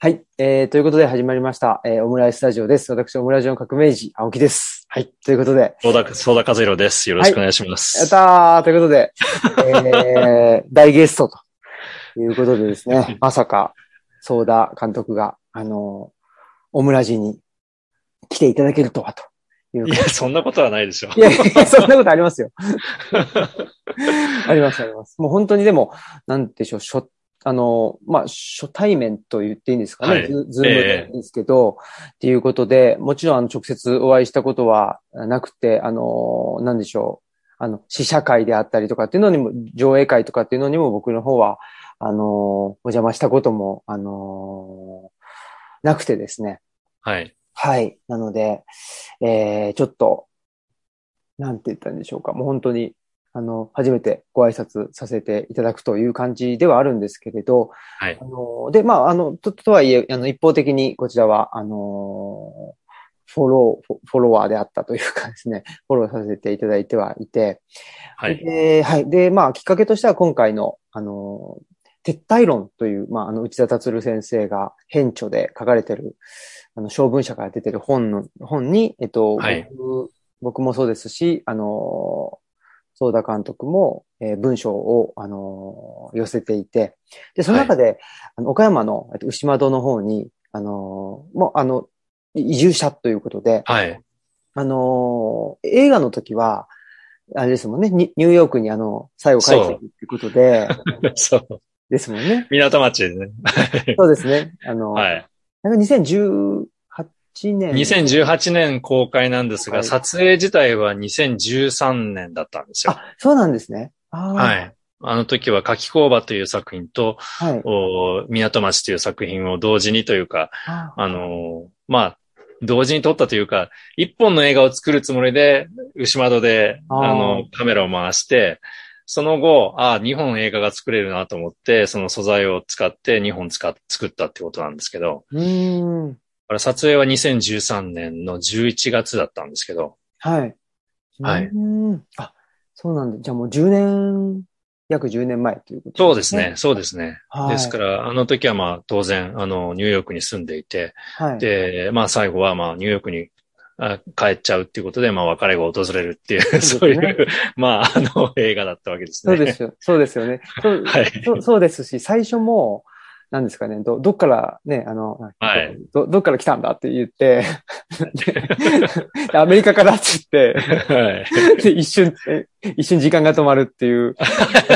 はい。えー、ということで始まりました。えー、オムライスタジオです。私、オムラジオの革命児、青木です。はい。ということで、ソーダ、ソーダ和弘です。よろしくお願いします。やったーということで、えー、大ゲストということでですね、まさか、ソーダ監督が、あの、オムラジに来ていただけるとはといういや、そんなことはないでしょ。いやいや、そんなことありますよ。あります、あります。もう本当にでも、なんでしょう、初、あの、まあ、初対面と言っていいんですかね。はいズズームでいいんですけど、っていうことで、もちろんあの、直接お会いしたことはなくて、あの、なんでしょう。あの、試写会であったりとかっていうのにも、上映会とかっていうのにも僕の方は、あの、お邪魔したことも、あの、なくてですね。はい。はい。なので、えー、ちょっと、なんて言ったんでしょうか。もう本当に、あの、初めてご挨拶させていただくという感じではあるんですけれど、はいあ。の、で、まあ、あの、と、とはいえ、あの、一方的にこちらは、あの、フォロー、フォロワーであったというかですね、フォローさせていただいてはいて、はい。で、はい。で、まあ、きっかけとしては今回の、あの、撤退論という、まあ、あの、内田達先生が編著で書かれてる、あの、小文社から出てる本の、本に、えっと、はい僕僕もそうですし、あの、ソーダ監督も、えー文章を、あの、寄せていて、で、その中で、あの岡山の、えっと、牛窓の方に、あの、もう、あの、移住者ということで、はい。あのー映画の時は、あれですもんね、ニニューヨークにあの、最後帰ってくるってことで、そう。ですもんね。港町でね。そうですね。あの、はい。なんか2018年。2018年公開なんですが、はい撮影自体は2013年だったんですよ。あ、そうなんですね。はい。あの時は、柿工場という作品と、はい。お港町という作品を同時にというか、ああのーまあ、同時に撮ったというか、一本の映画を作るつもりで、牛窓で、あの、カメラを回して、その後、ああ、2本映画が作れるなと思って、その素材を使って2本使っ作ったってことなんですけど、うーん。あれ撮影は2013年の11月だったんですけど、はい。はい。あ、そうなんだ。じゃあもう10年、約10年前ということそうですね、。そうですね。はい。ですから、あの時はまあ当然、あの、ニューヨークに住んでいて、はい。で、まあ最後はまあニューヨークにあ帰っちゃうっていうことで、まあ別れが訪れるっていう、すねそういう、まああの映画だったわけですね。そうですよ。そうですよね。そう はいそうそうですし、最初も、なんですかね、ど、どっからね、あの、はい。ど、どっから来たんだって言って、でアメリカからって言っはい。一瞬、え一瞬時間が止まるっていう、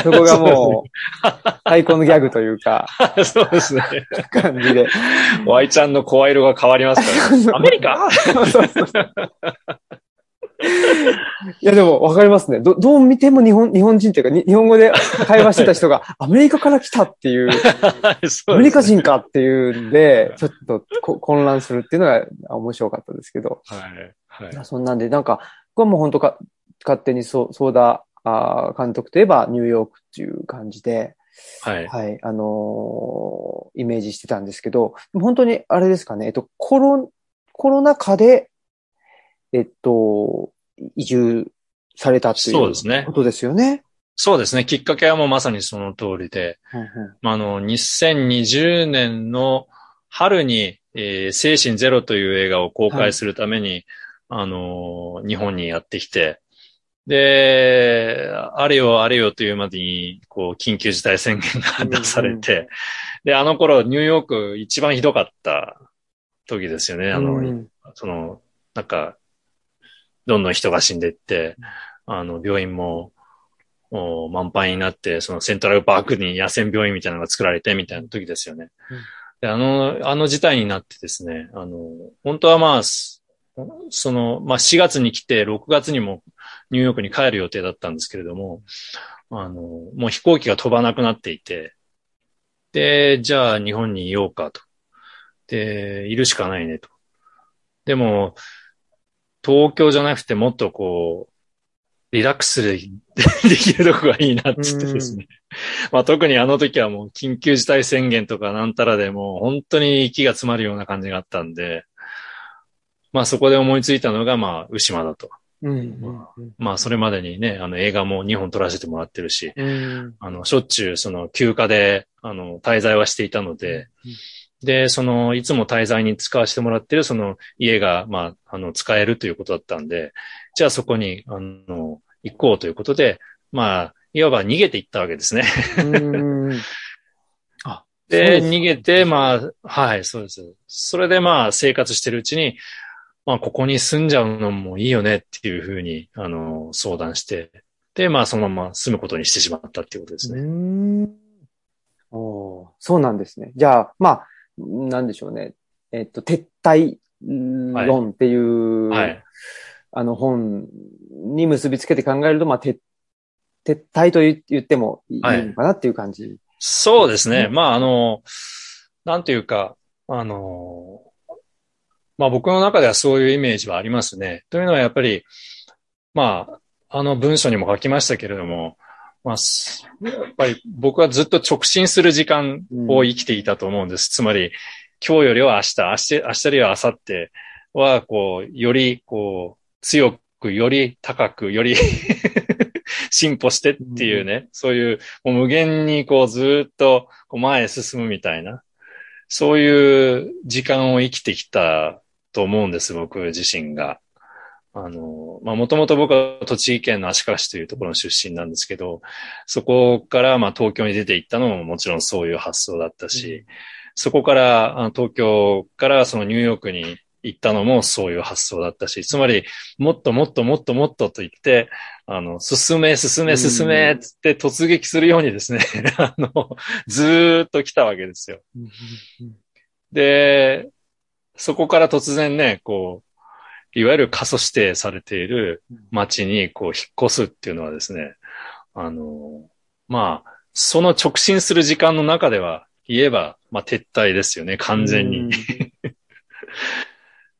そこがもう、最高のギャグというか、そうですね。感じで。ワイちゃんの声色が変わりますから、ね。アメリカ？そうそうそういや、でも、わかりますね。ど、どう見ても日本、日本人っていうか、に日本語で会話してた人が、アメリカから来たっていう、アメリカ人かっていうんで、ちょっとこ混乱するっていうのが面白かったですけど。はい。はいそんなんで、なんか、僕はもう本当か、勝手にそう、そうだ、あー監督といえばニューヨークっていう感じで、はい。はい、あのーイメージしてたんですけど、本当にあれですかね、えっと、コロ、コロナ禍で、えっと、移住されたっていうそうですね。ことですよね。そうですね。きっかけはもうまさにその通りで、うんうんまああの、2020年の春に、えー精神ゼロという映画を公開するために、あのー、日本にやってきて、で、あれよあれよというまでに、こう、緊急事態宣言が出されて、で、あの頃、ニューヨーク一番ひどかった時ですよね。あの、うん。その、なんか、どんどん人が死んでいって、あの、病院も、お満杯になって、そのセントラルパークに野戦病院みたいなのが作られてみたいな時ですよね。うんで、あの、あの事態になってですね、あの、本当はまあ、すその、まあ4月に来て、6月にもニューヨークに帰る予定だったんですけれども、あの、もう飛行機が飛ばなくなっていて、で、じゃあ日本にいようかと。で、いるしかないねと。でも、東京じゃなくてもっとこう、リラックスで できるとこがいいなっつってですね。まあ特にあの時はもう緊急事態宣言とかなんたらでもう本当に息が詰まるような感じがあったんで、まあそこで思いついたのがまあ牛間だと。うんうんまあそれまでにね、あの映画も2本撮らせてもらってるし、うんあの、しょっちゅうその休暇で、あの、滞在はしていたので、で、その、いつも滞在に使わせてもらってるその家が、まあ、あの、使えるということだったんで、じゃあそこに、あの、行こうということで、まあ、いわば逃げていったわけですね。で、逃げて、まあ、はい、そうです。それでまあ、生活してるうちに、まあ、ここに住んじゃうのもいいよねっていうふうに、あの、相談して、で、まあ、そのまま住むことにしてしまったっていうことですね。うんおそうなんですね。じゃあ、まあ、なんでしょうね。えっと、撤退論っていう、はい、はい、あの本に結びつけて考えると、まあ、撤撤退と言ってもいいのかなっていう感じ、はい、そうですね。まあ、あの、なんていうか、あの、まあ僕の中ではそういうイメージはありますね。というのはやっぱり、まあ、あの文章にも書きましたけれども、まあ、やっぱり僕はずっと直進する時間を生きていたと思うんです。うん、つまり、今日よりは明日、明日、明日よりは明後日は、こう、より、こう、強く、より高く、より 進歩してっていうね、うん、そういう、もう無限にこうずっとこう前へ進むみたいな、そういう時間を生きてきたと思うんです、僕自身が。あの、まあ、もともと僕は栃木県の足利市というところの出身なんですけど、そこからまあ東京に出て行ったのももちろんそういう発想だったし、うん、そこから東京からそのニューヨークに行ったのもそういう発想だったし、つまり、もっともっともっともっとと言って、あの、進め、進め、進め、つって突撃するようにですね、あの、ずーっと来たわけですよ。で、そこから突然ね、こう、いわゆる過疎指定されている町にこう引っ越すっていうのはですね、あの、まあ、その直進する時間の中では言えば、まあ撤退ですよね、完全に。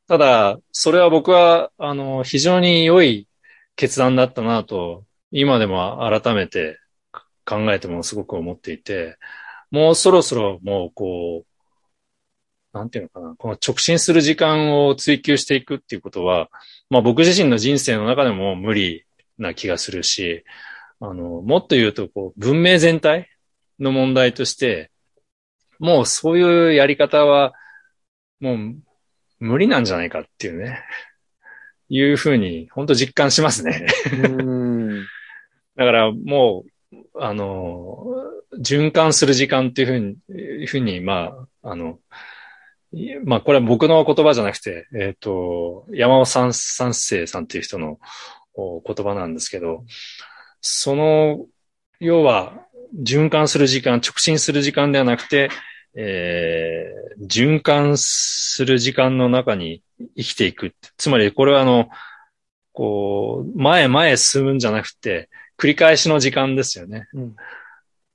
ただ、それは僕は、あの、非常に良い決断だったなと、今でも改めて考えてもすごく思っていて、もうそろそろもうこう、なんていうのかな、この直進する時間を追求していくっていうことは、まあ僕自身の人生の中でも無理な気がするし、あの、もっと言うと、こう、文明全体の問題として、もうそういうやり方は、もう無理なんじゃないかっていうね、いうふうに、本当実感しますね。だからもう、あの、循環する時間っていうふうに、いうふうに、まあ、あの、まあ、これは僕の言葉じゃなくて、えっ、ー、と、山尾三三世さんっていう人の言葉なんですけど、その、要は、循環する時間、直進する時間ではなくて、えー、循環する時間の中に生きていく。つまり、これはあの、こう、前前進むんじゃなくて、繰り返しの時間ですよね。うん、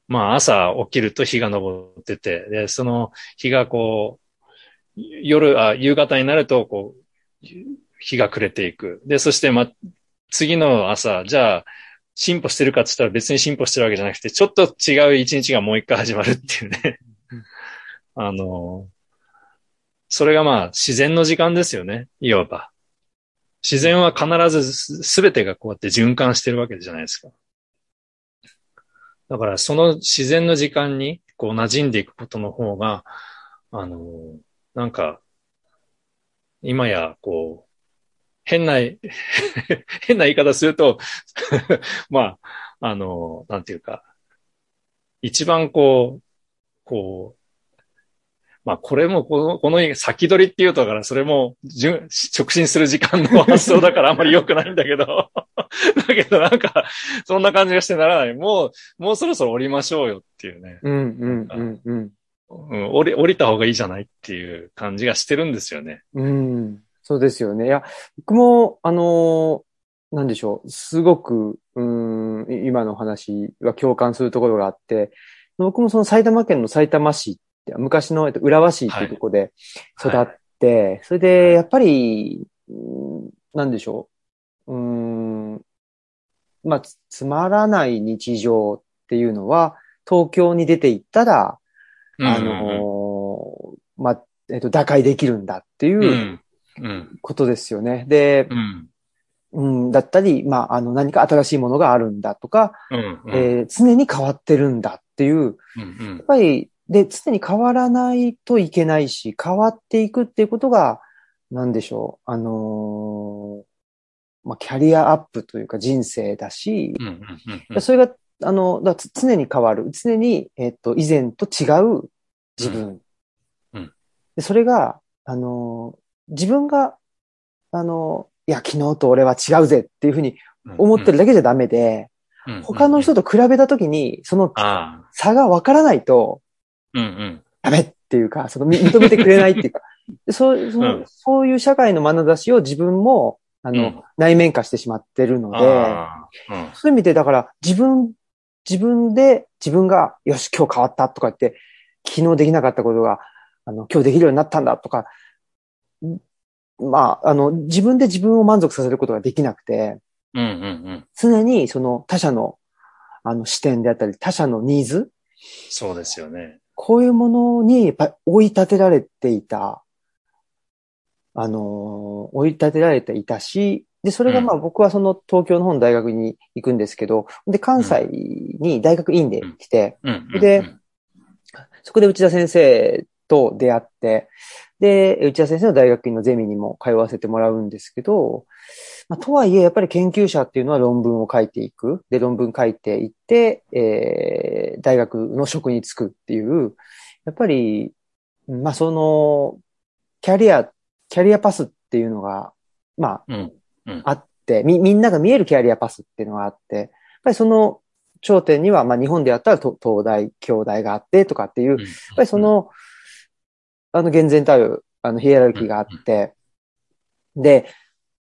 まあ、朝起きると日が昇ってて、で、その日がこう、夜、あ、夕方になると、こう、日が暮れていく。で、そして、ま、次の朝、じゃあ、進歩してるかって言ったら別に進歩してるわけじゃなくて、ちょっと違う一日がもう一回始まるっていうね。あの、それがまあ自然の時間ですよね。いわば。自然は必ずすべてがこうやって循環してるわけじゃないですか。だからその自然の時間にこう馴染んでいくことの方が、あの、なんか、今やこう、変な、変な言い方すると まあ、あの、なんていうか、一番こう、こう、まあ、これも、この、この先取りっていうとから、それも、直進する時間の発想だからあんまり良くないんだけど、だけどなんか、そんな感じがしてならない。もう、もうそろそろ降りましょうよっていうね。うん、うん、うん、うん。降り、降りた方がいいじゃないっていう感じがしてるんですよね。うん。そうですよね。いや、僕も、あのー、なんでしょう。すごく、うん、今の話は共感するところがあって、僕もその埼玉県の埼玉市昔の浦和市っていうところで育って、はい、それで、やっぱり、なんでしょう。うん、まあ、つまらない日常っていうのは、東京に出て行ったら、あのまあ、えっと、打開できるんだっていうことですよね。で、うん、だったり、まあ、あの、何か新しいものがあるんだとか、うんうん、えー、常に変わってるんだっていう、うんうん、やっぱり、で、常に変わらないといけないし、変わっていくっていうことが、なんでしょう、あのーまあ、キャリアアップというか人生だし、うんうんうんうん。それが、あの、だ常に変わる。常に、えっ、と、以前と違う自分。うん。でそれが、あの、自分が、あの、いや、昨日と俺は違うぜっていうふうに思ってるだけじゃダメで、うん。他の人と比べたときに、その。差が分からないと、うんうん。ダメっていうか、そのみ 認めてくれないっていうか、でそうそううん。そういう社会の眼差しを自分も、あの、うん。内面化してしまってるので、うん。そういう意味で、だから、自分、自分で、自分が、よし、今日変わったとか言って、昨日できなかったことが、あの、今日できるようになったんだとか、んまあ、あの、自分で自分を満足させることができなくて、うんうんうん。常にその他者の、あの、視点であったり、他者のニーズ、そうですよね。こういうものに、やっぱ追い立てられていた、あの、追い立てられていたし、で、それがまあ僕はその東京の方の大学に行くんですけど、で、関西に大学院で来て。でそこで内田先生と出会って、で、内田先生の大学院のゼミにも通わせてもらうんですけど、まあ、とはいえ、やっぱり研究者っていうのは論文を書いていく。で、論文書いていって、えー、大学の職に就くっていう、やっぱり、まあ、その、キャリア、キャリアパスっていうのが、まうん。うんあ、あって、み、みんなが見えるキャリアパスっていうのがあって、やっぱりその頂点には、まあ、日本でやったらと東大、京大があってとかっていう、やっぱりそ、の、あの、厳然たる、あの、ヒエラルキーがあって、で、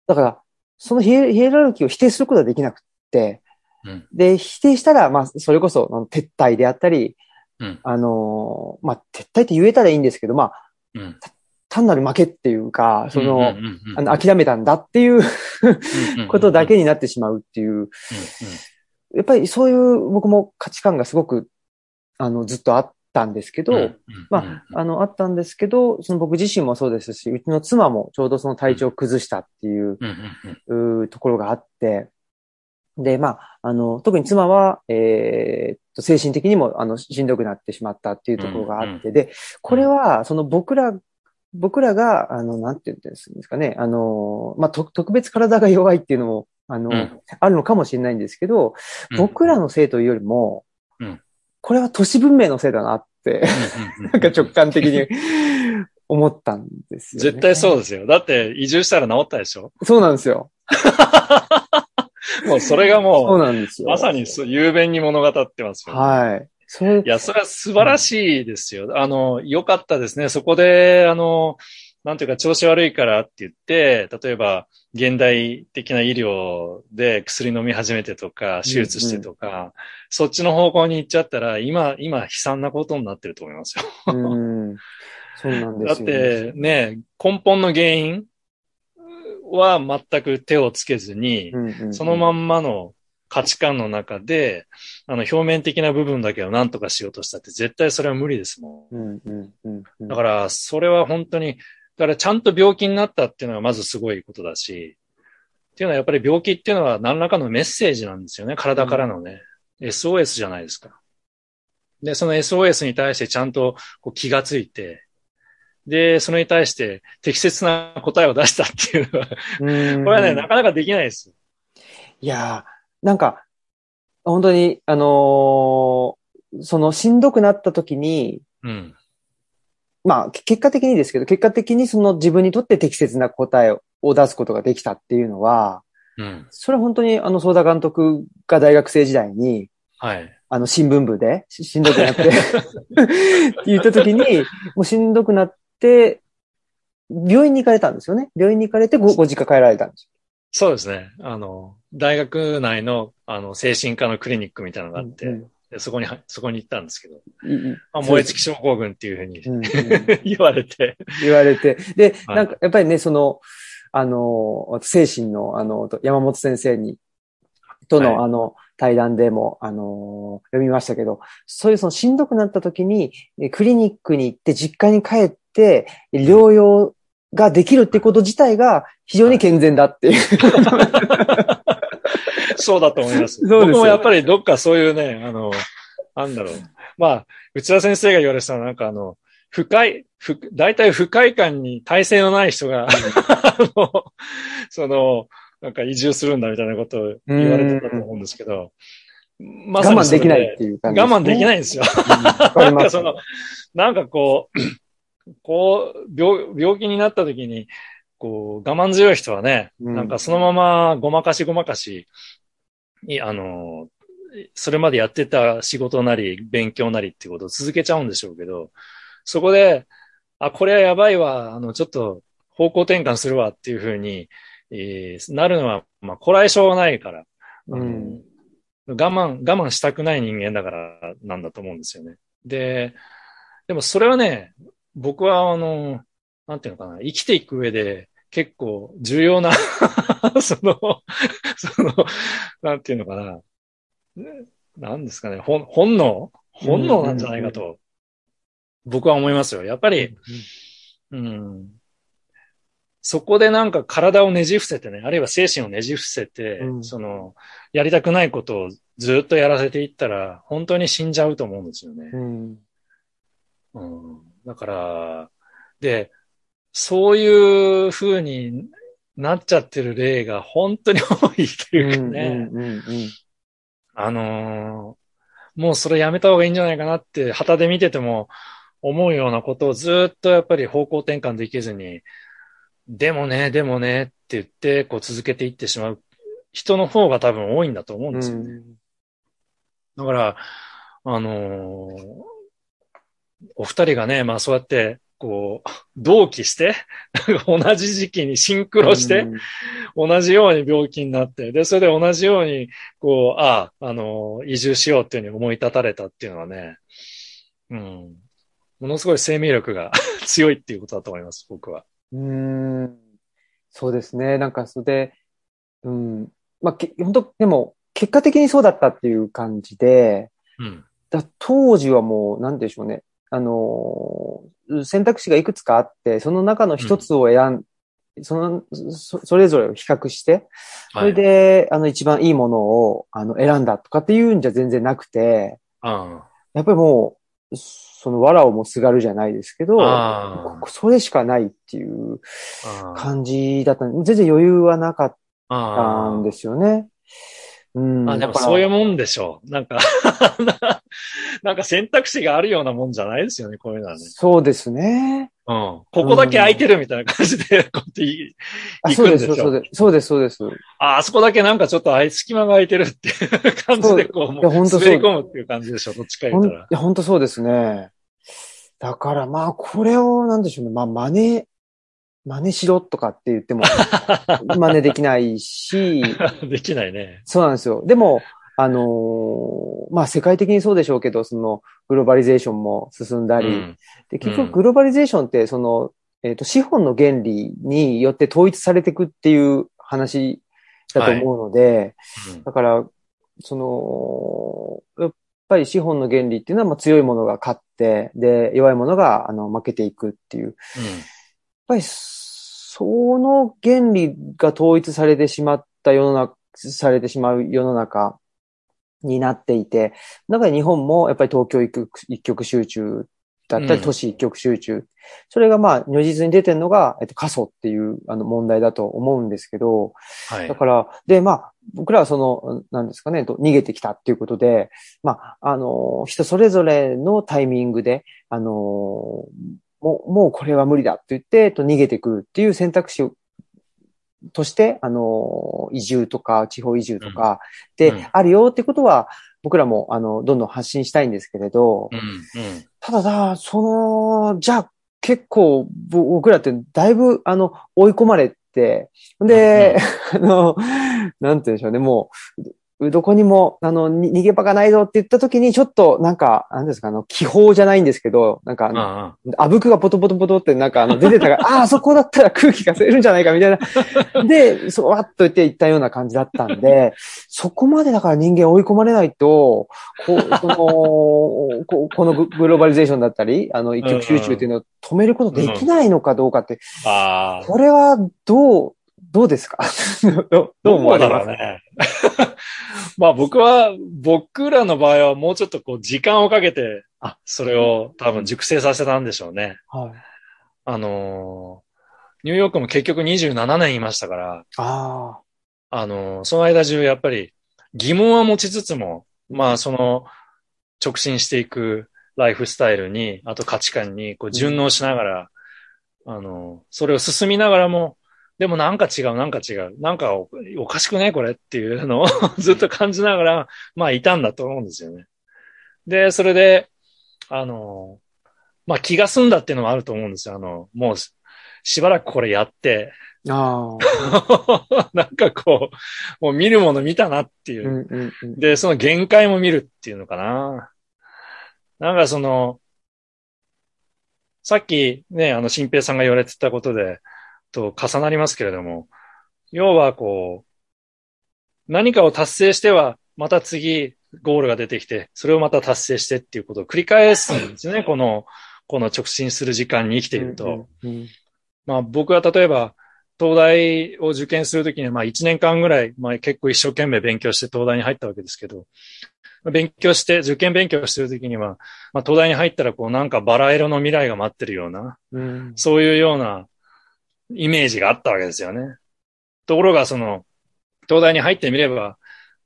だから、そのヒエヒエラルキーを否定することはできなくって、うん。で、否定したら、まあ、それこそ、あの撤退であったり、うん。あのーまあ、撤退って言えたらいいんですけど、まあ、うん。単なる負けっていうか、その、あの、諦めたんだっていうことだけに。になってしまうっていう、やっぱりそういう僕も価値観がすごく、あの、ずっとあったんですけど、まあ、あの、あったんですけど、その僕自身もそうですし、うちの妻もちょうどその体調を崩したっていう、ところがあって、で、まあ、あの、特に妻は、えーっと、精神的にも、あの、しんどくなってしまったっていうところがあって、で、これは、その僕ら、僕らが、あの、なんて言ってんですかね、あの、まあ、と特別体が弱いっていうのも、あの、うんあるのかもしれないんですけど、うん僕らのせいというよりも、うんこれは都市文明のせいだなって、なんか直感的に思ったんですよ、ね。絶対そうですよ。だって移住したら治ったでしょ？そうなんですよ。もうそれがそうもなんですう、よ。まさにそう雄弁に物語ってますよ。はい。それいや、それは素晴らしいですよ。あの、良かったですね。そこで、あの、なんていうか調子悪いからって言って、例えば、現代的な医療で薬飲み始めてとか、手術してとか、そっちの方向に行っちゃったら、今、今悲惨なことになってると思いますよ。うん。そうなんでだっすよ、ね。てね、根本の原因は全く手をつけずに、うんうんうんそのまんまの価値観の中で、あの、表面的な部分だけを何とかしようとしたって絶対それは無理ですもん。うんうんうんうん。だから、それは本当に、だからちゃんと病気になったっていうのがまずすごいことだし、っていうのはやっぱり病気っていうのは何らかのメッセージなんですよね。体からのね。SOS じゃないですか。で、その SOS に対してちゃんとこう気がついて、で、それに対して適切な答えを出したっていうのは、うんこれはね、なかなかできないです。いやー、なんか、本当に、あのーそのしんどくなった時に、うん。まあ、け結果的にですけど、結果的にその自分にとって適切な答えを出すことができたっていうのは、うん。それは本当にあの、相田監督が大学生時代に、はい。あの、新聞部でししんどくなってって言った時に、もうしんどくなって、病院に行かれたんですよね。病院に行かれてご、ご実家帰られたんですそうですね。あの、大学内の、あの、精神科のクリニックみたいなのがよ。あって、うんでそこには、そこに行ったんですけど、いいまあ、燃え尽き症候群っていうふうにうんうん 言われて、言われて。で、はいなんか、やっぱりね、その、あの、精神の、あの、山本先生に、との、はいあの、対談でも、あの、読みましたけど、そういうそのしんどくなった時に、えクリニックに行って、実家に帰って、療養ができるってこと自体が非常に健全だっていう。そうだと思います。そうですよ僕もやっぱりどっかそういうね、あの、なんだろう。まあ、内田先生が言われてたのは、なんかあの、不快、不、大体不快感に耐性のない人が、あの、その、なんか移住するんだみたいなことを言われてたと思うんですけど、ま我慢できないっていう感じ、ね、我慢できないんですよ。なんかその、なんかこう、こう、病、病気になった時に、こう、我慢強い人はね、うん、なんかそのままごまかしごまかし、いあの、それまでやってた仕事なり、勉強なりっていうことを続けちゃうんでしょうけど、そこで、あ、これはやばいわ、あの、ちょっと方向転換するわっていうふうに、えー、なるのは、まあ、こらえしょうがないから、うん、我慢、我慢したくない人間だからなんだと思うんですよね。で、でもそれはね、僕はあの、なんていうのかな、生きていく上で結構重要な その、その、なんていうのかな、なんですかね、本本能本能なんじゃないかと、僕は思いますよ。やっぱり、うん、そこでなんか体をねじ伏せてね、あるいは精神をねじ伏せて、うん、その、やりたくないことをずっとやらせていったら、本当に死んじゃうと思うんですよね。うん、うん、だから、で、そういう風になっちゃってる例が本当に多いというかね。あのー、もうそれやめた方がいいんじゃないかなって、旗で見てても思うようなことをずっとやっぱり方向転換できずに、でもね、でもねって言って、こう続けていってしまう人の方が多分多いんだと思うんですよね。うん、だから、あのー、お二人がね、まあそうやって、こう、同期して、同じ時期にシンクロして、うん、同じように病気になって、で、それで同じように、こう、ああ、あのー、移住しようっていうふうに思い立たれたっていうのはね、うん、ものすごい生命力が 強いっていうことだと思います、僕は。うん。そうですね。なんか、それで、うん。まあ、け本当でも、結果的にそうだったっていう感じで、うん、だ当時はもう、なんでしょうね。あの選択肢がいくつかあって、その中の一つを選ん、うん、そのそ、それぞれを比較して、それで、はい、あの、一番いいものを、あの、選んだとかっていうんじゃ全然なくて、やっぱりもう、その藁をもすがるじゃないですけど、それしかないっていう感じだった。全然余裕はなかったんですよね。うん。あ、でもそういうもんでしょう。なんか なんか選択肢があるようなもんじゃないですよね、こういうのはね。そうですね。うん。ここだけ空いてるみたいな感じで、こうやっていくんでしょそうです、そうです、そうです。あ、あそこだけなんかちょっと隙間が空いてるっていう感じで、こう、もう滑り込むっていう感じでしょ、どっちか言ったら。いや、本当そうですね。だからまあ、これを、なんでしょうね。まあ、真似、真似しろとかって言っても、真似できないし。できないね。そうなんですよ。でも、あのー、まあ世界的にそうでしょうけど、そのグローバリゼーションも進んだり、うん、で結局グローバリゼーションってその、えっ、ー、と、資本の原理によって統一されていくっていう話だと思うので、はいうん、だから、その、やっぱり資本の原理っていうのはまあ強いものが勝って、で、弱いものがあの負けていくっていう。うん、ぱり、その原理が統一されてしまった世の中、されてしまう世の中になっていて、だから日本もやっぱり東京一極一極集中だったり、都市一極集中。うん、それがまあ、如実に出てるのが、えっと、過疎っていうあの問題だと思うんですけど、はい、だから、で、まあ、僕らはその、なんですかね、逃げてきたっていうことで、まあ、あの、人それぞれのタイミングで、あの、もう、もうこれは無理だって言って、と逃げてくるっていう選択肢として、あの、移住とか、地方移住とか、で、あるよってことは、僕らも、あの、どんどん発信したいんですけれど、うん。うん、ただだ、その、じゃあ、結構、僕らってだいぶ、あの、追い込まれて、で、うん、あの、なんて言うんでしょうね、もう、どこにも、あの、逃げ場がないぞって言った時に、ちょっと、なんか、なんですか、あの、気泡じゃないんですけど、なんか、あの、あぶくがポトポトポトって、なんか、あの、出てたから、ああ、そこだったら空気が吸えるんじゃないか、みたいな。で、そう、わっと言って言ったような感じだったんで、そこまでだから人間追い込まれないと、こう、その、ここのグローバリゼーションだったり、あの、一極集中っていうのを止めることできないのかどうかって、これはどう、どうですか？どう思われます？かね。まあ僕は、僕らの場合はもうちょっとこう時間をかけて、あそれを多分熟成させたんでしょうね。はい。あのーニューヨークも結局27年いましたから、ああのーその間中やっぱり疑問は持ちつつも、まあその直進していくライフスタイルに、あと価値観にこう順応しながら、あのーそれを進みながらも、でもなんか違う、なんか違う、なんかおおかしくねこれっていうのを ずっと感じながら、まあいたんだと思うんですよね。で、それで、あのーまあ気が済んだっていうのもあると思うんですよ。あの、もうしばらくこれやって、あ。ああ。なんかこう、もう見るもの見たなっていうう。んうんうん。で、その限界も見るっていうのかな。なんかその、さっきね、あの、新平さんが言われてたことで、と重なりますけれども、要はこう、何かを達成しては、また次、ゴールが出てきて、それをまた達成してっていうことを繰り返すんですよね、この、この直進する時間に生きていると。うんうん。まあ僕は例えば、東大を受験するときに、まあ1年間ぐらい、まあ結構一生懸命勉強して東大に入ったわけですけど、まあ勉強して、受験勉強してるときには、まあ東大に入ったらこうなんかバラ色の未来が待ってるような、うん。そういうようなイメージがあったわけですよね。ところがその、東大に入ってみれば、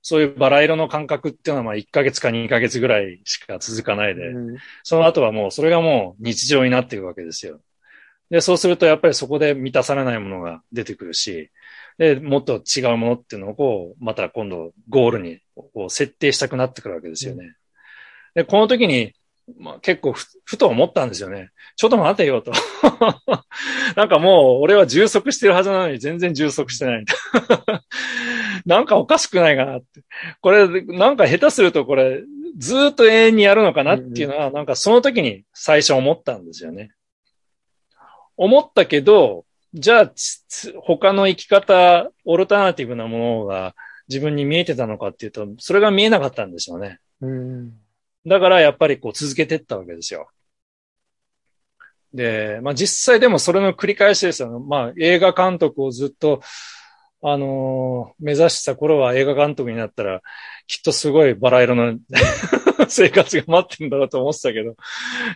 そういうバラ色の感覚っていうのはまあ1ヶ月か2ヶ月ぐらいしか続かないで、うんその後はもうそれがもう日常になっていくわけですよ。で、そうするとやっぱりそこで満たされないものが出てくるし、で、もっと違うものっていうのをこう、また今度ゴールにこう設定したくなってくるわけですよね。で、この時に、まあ、結構ふふと思ったんですよね。ちょっと待てよと。なんかもう俺は充足してるはずなのに全然充足してない。なんかおかしくないかなって。これ、なんか下手するとこれ、ずーっと永遠にやるのかなっていうのは、なんかその時に最初思ったんですよね。思ったけど、じゃあ、他の生き方、オルタナティブなものが自分に見えてたのかっていうと、それが見えなかったんですよね。うん。だからやっぱりこう続けてったわけですよ。で、まあ実際でもそれの繰り返しですよね。まあ映画監督をずっと、あのー目指した頃は映画監督になったら、きっとすごいバラ色の 生活が待ってるんだろうと思ってたけど、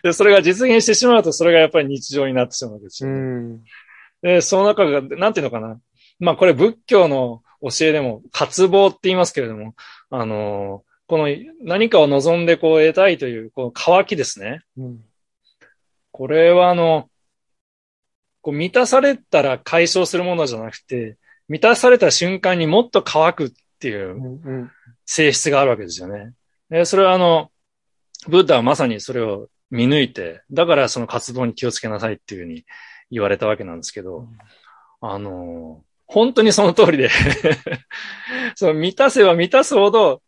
で、それが実現してしまうと、それがやっぱり日常になってしまうわけですうよ。で、その中が、なんていうのかな。まあこれ仏教の教えでも、渇望って言いますけれども、あのーこの何かを望んでこう得たいという、この渇きですね。うん。これはあの、こう満たされたら解消するものじゃなくて、満たされた瞬間にもっと乾くっていううん。性質があるわけですよね。でそれはあの、ブッダはまさにそれを見抜いて、だからその活動に気をつけなさいっていうふうに言われたわけなんですけど、あの、本当にその通りで その満たせば満たすほど、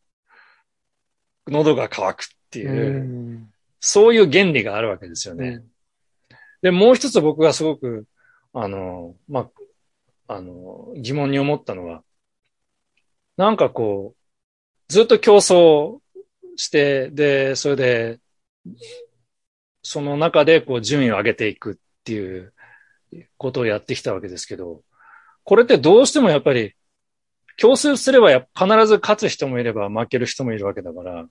喉が渇くっていうう、ん。そういう原理があるわけですよね。うんで、もう一つ僕がすごく、あの、まあ、あの、疑問に思ったのは、なんかこう、ずっと競争して、で、それで、その中でこう順位を上げていくっていうことをやってきたわけですけど、これってどうしてもやっぱり、競争すればやっぱ必ず勝つ人もいれば負ける人もいるわけだから、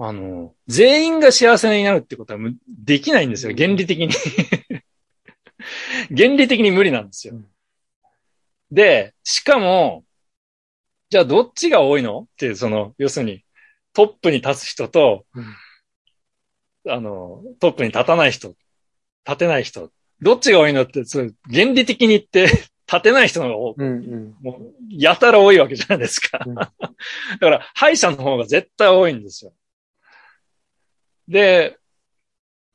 あの、全員が幸せになるってことはむできないんですよ、原理的に。原理的に無理なんですよ。うん。で、しかも、じゃあどっちが多いの？っていう、その、要するに、トップに立つ人と、あの、トップに立たない人、立てない人、どっちが多いのって、それ原理的に言って、立てない人の方が多うん。うん。もう、やたら多いわけじゃないですか。うんだから、敗者の方が絶対多いんですよ。で、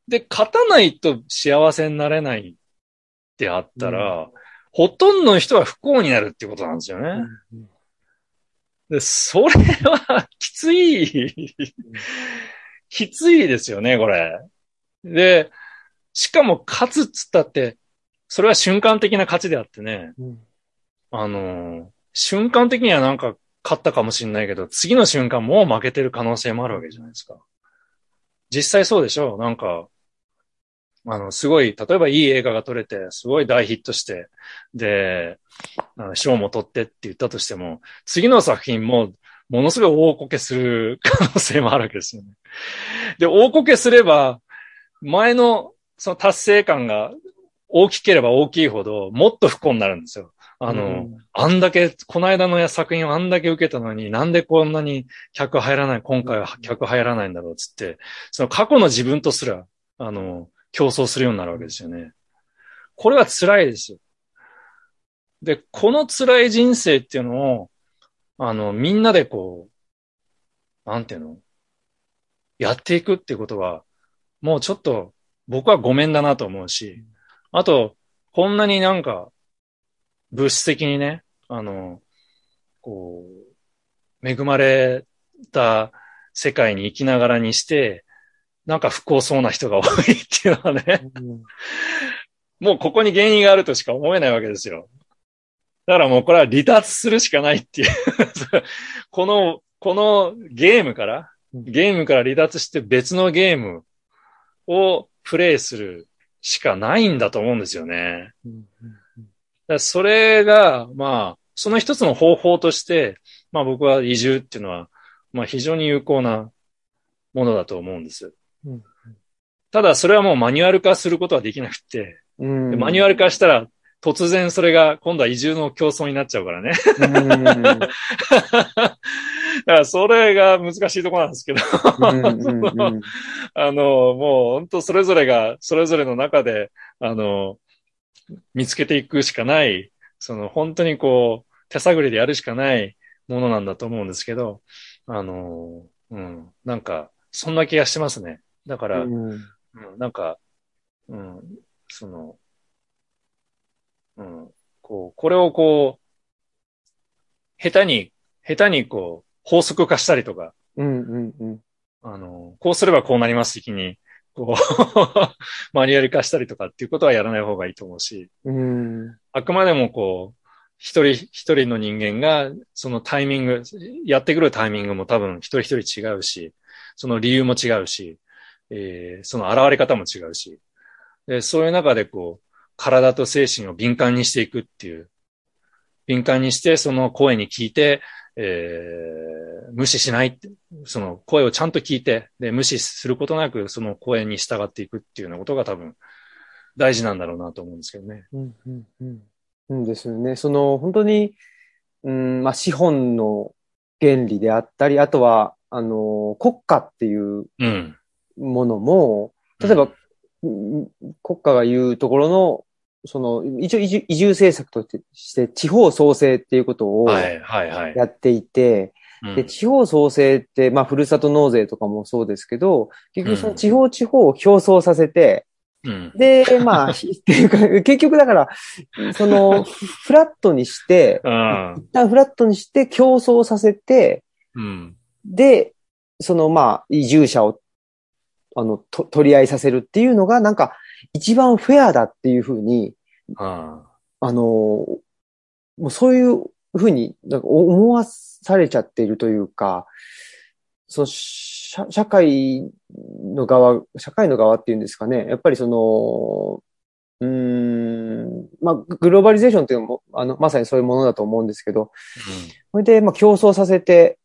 で、勝たないと幸せになれないってあったら、ほとんどの人は不幸になるっていうことなんですよね。うんで、それはきつい、きついですよね、これ。で、しかも勝つっつったって、それは瞬間的な勝ちであってね。うん。あのー瞬間的にはなんか勝ったかもしれないけど、次の瞬間もう負けてる可能性もあるわけじゃないですか。実際そうでしょなんか、あの、すごい、例えばいい映画が撮れて、すごい大ヒットして、で、賞も取ってって言ったとしても、次の作品も、ものすごい大こけする可能性もあるわけですよね。で、大こけすれば、前のその達成感が大きければ大きいほど、もっと不幸になるんですよ。あの、うんあんだけ、この間の作品をあんだけ受けたのに、なんでこんなに客入らない、今回は客入らないんだろうっつって、その過去の自分とすら、あの、競争するようになるわけですよね。これは辛いですよ。で、この辛い人生っていうのを、あの、みんなでこう、なんていうの？やっていくっていうことは、もうちょっと僕はごめんだなと思うし、あと、こんなになんか、物質的にね、あの、こう、恵まれた世界に生きながらにして、なんか不幸そうな人が多いっていうのはね、もうここに原因があるとしか思えないわけですよ。だからもうこれは離脱するしかないっていう。この、このゲームから、ゲームから離脱して別のゲームをプレイするしかないんだと思うんですよね。それが、まあ、その一つの方法として、まあ僕は移住っていうのは、まあ非常に有効なものだと思うんですうん。ただそれはもうマニュアル化することはできなくて、マニュアル化したら突然それが今度は移住の競争になっちゃうからね。うん だからそれが難しいところなんですけど、あの、もう本当それぞれが、それぞれの中で、あの、見つけていくしかない、その本当にこう、手探りでやるしかないものなんだと思うんですけど、あの、うん、なんか、そんな気がしてますね。だから、うんうんなんか、うん、その、うん、こう、これをこう、下手に、下手にこう、法則化したりとか、うんうんうん。あの、こうすればこうなります的に、こう、マニュアル化したりとかっていうことはやらない方がいいと思うし、うん。あくまでもこう、一人一人の人間が、そのタイミング、やってくるタイミングも多分一人一人違うし、その理由も違うし、えーその現れ方も違うし、でそういう中でこう、体と精神を敏感にしていくっていう、敏感にしてその声に聞いて、えー無視しないその声をちゃんと聞いて、で、無視することなくその声に従っていくっていうようなことが多分大事なんだろうなと思うんですけどね。うんうんうんうんですよね。その、本当に、うん、まあ、資本の原理であったり、あとは、あの、国家っていううん。ものも、例えば、うん国家が言うところの、その、一応移住移住政策として、地方創生っていうことをはい、はい、はい。やっていて、うんで、地方創生って、まあ、ふるさと納税とかもそうですけど、結局その地方地方を競争させて、うん。で、まあ、っていうか、結局だから、その、フラットにして、うん。一旦フラットにして競争させて、うん。で、その、まあ、移住者を、あの、と取り合いさせるっていうのが、なんか、一番フェアだっていうふうに、ああの、もうそういうふうになんか思わされちゃっているというか、その社社会の側、社会の側っていうんですかね。やっぱりその、うーん、まあ、グローバリゼーションっていうのも、あの、まさにそういうものだと思うんですけど、それで、まあ、競争させて、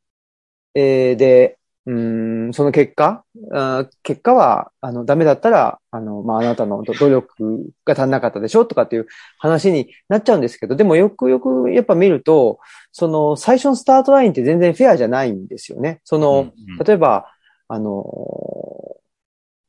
えーで、うーん、その結果、あー結果は、あの、ダメだったら、あの、まあ、あなたの努努力が足んなかったでしょとかっていう話になっちゃうんですけど、でもよくよくやっぱ見ると、その、最初のスタートラインって全然フェアじゃないんですよね。そあ。の、例えば、あのー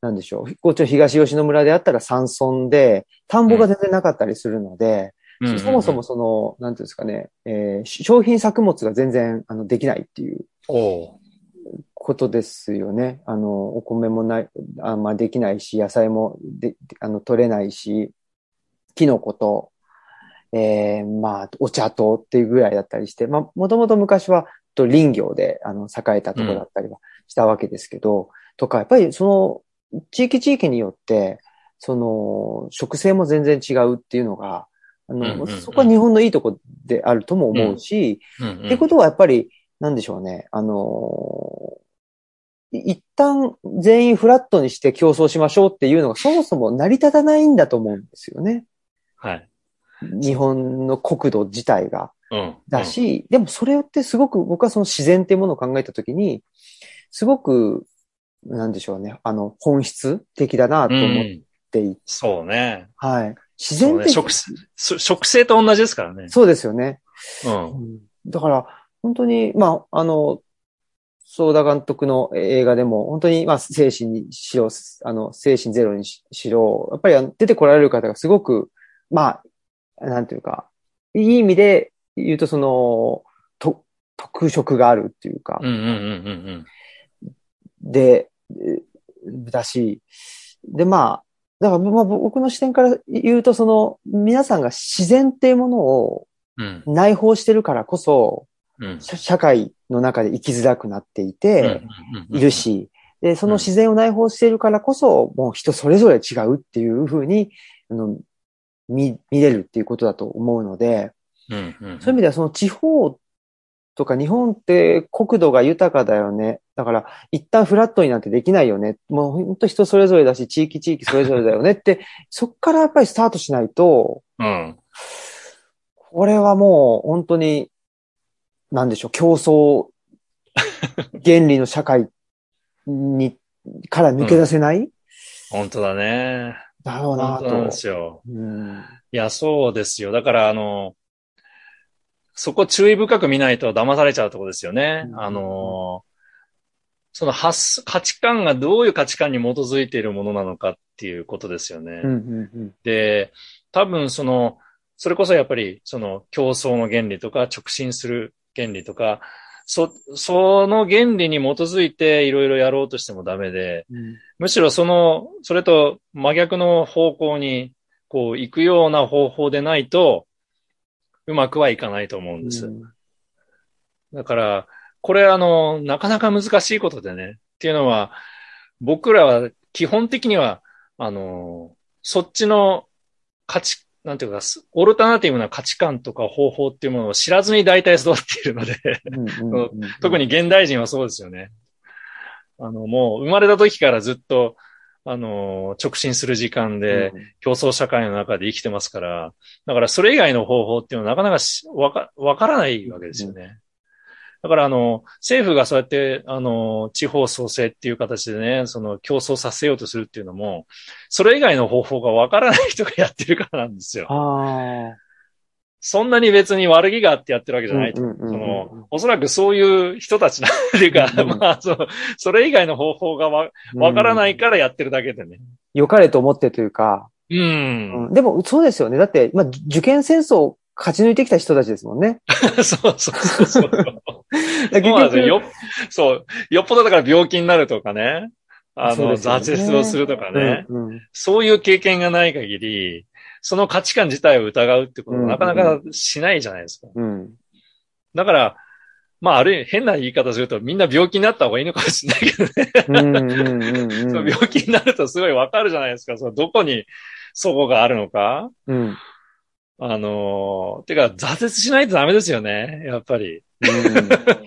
なんでしょう。こっちの東吉野村であったら山村で、田んぼが全然なかったりするので、うん、そもそもその、なんていうんですかね、えー商品作物が全然、あの、できないっていうおうことですよね。あの、お米もない、あんまできないし、野菜もで、あの、取れないし、キノコと、えーまあ、お茶とっていうぐらいだったりして、まあ、もともと昔は、と林業で、あの、栄えたところだったりはしたわけですけど、とか、やっぱりその、地域地域によって、その、植生も全然違うっていうのが、あの、うんうんうんそこは日本のいいとこであるとも思うし、うんうんってことはやっぱり、なんでしょうね。あの一旦全員フラットにして競争しましょうっていうのがそもそも成り立たないんだと思うんですよね。はい。日本の国土自体が。うん。だし、でもそれってすごく僕はその自然っていうものを考えたときに、すごく、なんでしょうね、あの、本質的だなとうん、思っうんていて、そうね。はい。自然的食性そ食性と同じですからね。そうですよね。うん。だから、本当に、まあ、あの、ソーダ監督の映画でも、本当に、まあ、精神にしろ、あの、精神ゼロにししろ、やっぱり出てこられる方がすごく、まあ、なんていうか、いい意味で言うと、その、と、特色があるっていうかで、えだし、で、まあ、だから、まあ、僕の視点から言うと、その、皆さんが自然っていうものを。内包してるからこそ、うん。社社会の中で生きづらくなっていて、うんいる。し、で、その自然を内包しているからこそ、もう人それぞれ違うっていうふうに、あの、見、見れるっていうことだと思うので、うんうんうんそういう意味ではその地方とか日本って国土が豊かだよね。だから一旦フラットになんてできないよね。もう本当人それぞれだし、地域地域それぞれだよねって、そっからやっぱりスタートしないと、うん。これはもう本当に、なんでしょう、競争原理の社会に、から抜け出せない、本当だね。だろうなと。本当なんですよ。うんいや、そうですよ。だから、あの、そこ注意深く見ないと騙されちゃうとこですよね。うんあの、その発、価値観がどういう価値観に基づいているものなのかっていうことですよね。うんうんで、多分その、それこそやっぱりその競争の原理とか直進する原理とか、そ、その原理に基づいていろいろやろうとしてもダメで、うんむしろその、それと真逆の方向にこう行くような方法でないと、うまくはいかないと思うんです。うんだから、これあの、なかなか難しいことでね。っていうのは、僕らは基本的には、あの、そっちの価値、なんていうか、すオルタナティブな価値観とか方法っていうものを知らずに大体育っているので、特に現代人はそうですよね。あの、もう生まれた時からずっと、あの、直進する時間で、競争社会の中で生きてますから、だからそれ以外の方法っていうのはなかなかしわか、わからないわけですよね。だからあの、政府がそうやって、あの、地方創生っていう形でね、その競争させようとするっていうのも、それ以外の方法がわからない人がやってるからなんですよ。あそんなに別に悪気があってやってるわけあ。じゃないと。うんうんうんうんその、おそらくそういう人たちなんていうか、うんうん まあ、その、それ以外の方法がわ、わからないからやってるだけでね。良かれと思ってというか、う。うんんでもそうですよね。だって、まあ、受験戦争を勝ち抜いてきた人たちですもんね。そうそうそう 結局よ。よ、そう。よっぽどだから病気になるとかね。あの、ね挫折をするとかね。うんうんそういう経験がない限り、その価値観自体を疑うってことうんはなかなかしないじゃないですか。うんだから、まあ、あるい変な言い方するとみんな病気になった方がいいのかもしれないけどね。病気になるとすごいわかるじゃないですか。そのどこにそこがあるのか。うんあのーてか、挫折しないとダメですよね。やっぱり。うん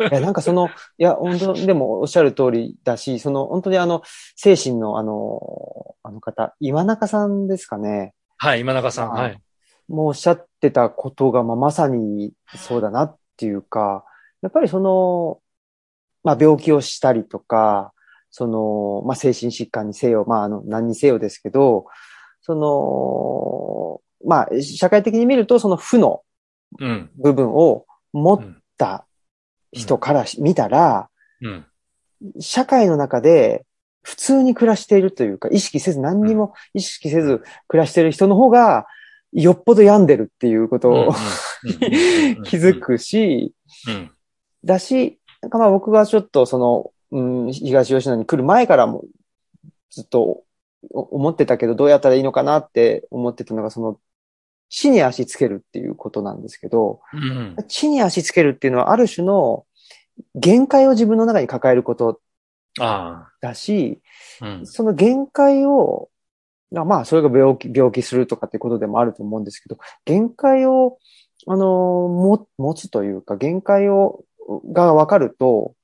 いや、なんかその、いや、本当でもおっしゃる通りだし、その、本当にあの、精神のあの、あの方、今中さんですかね。はい、今中さん。あはい。もうおっしゃってたことが、まあ、まさにそうだなっていうか、やっぱりその、まあ、病気をしたりとか、その、まあ、精神疾患にせよ、まあ、あの、何にせよですけど、その、まあ、社会的に見ると、その負のうん。部分を持っうんた人からし見たら、うん。社会の中で普通に暮らしているというか、意識せず、何にも意識せず暮らしている人の方が、よっぽど病んでるっていうことを気づ。くし、うん。だし、なんかまあ僕がちょっとその、うん、東吉野に来る前からもずっとお思ってたけど、どうやったらいいのかなって思ってたのが、その、地に足つけるっていうことなんですけど、うん。地に足つけるっていうのはある種の限界を自分の中に抱えることあだし、あ。うん。その限界を、まあ、それが病気、病気するとかってことでもあると思うんですけど、限界を、あの、も、持つというか、限界を、が分かると、